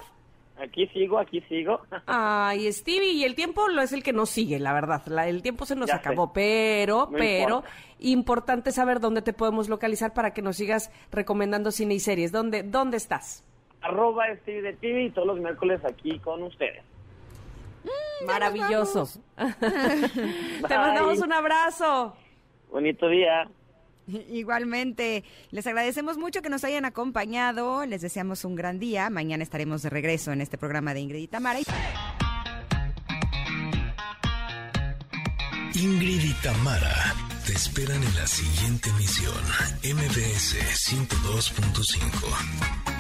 Aquí sigo, aquí sigo. Ay, Stevie, y el tiempo lo es el que nos sigue, la verdad. el tiempo se nos acabó, pero, pero, importante saber dónde te podemos localizar para que nos sigas recomendando cine y series. ¿Dónde, dónde estás? Arroba Stevie de TV y todos los miércoles aquí con ustedes. Mm, Maravilloso. te mandamos un abrazo. Bonito día. Igualmente, les agradecemos mucho que nos hayan acompañado, les deseamos un gran día, mañana estaremos de regreso en este programa de Ingrid y Tamara. Ingrid y Tamara te esperan en la siguiente emisión, MBS 102.5.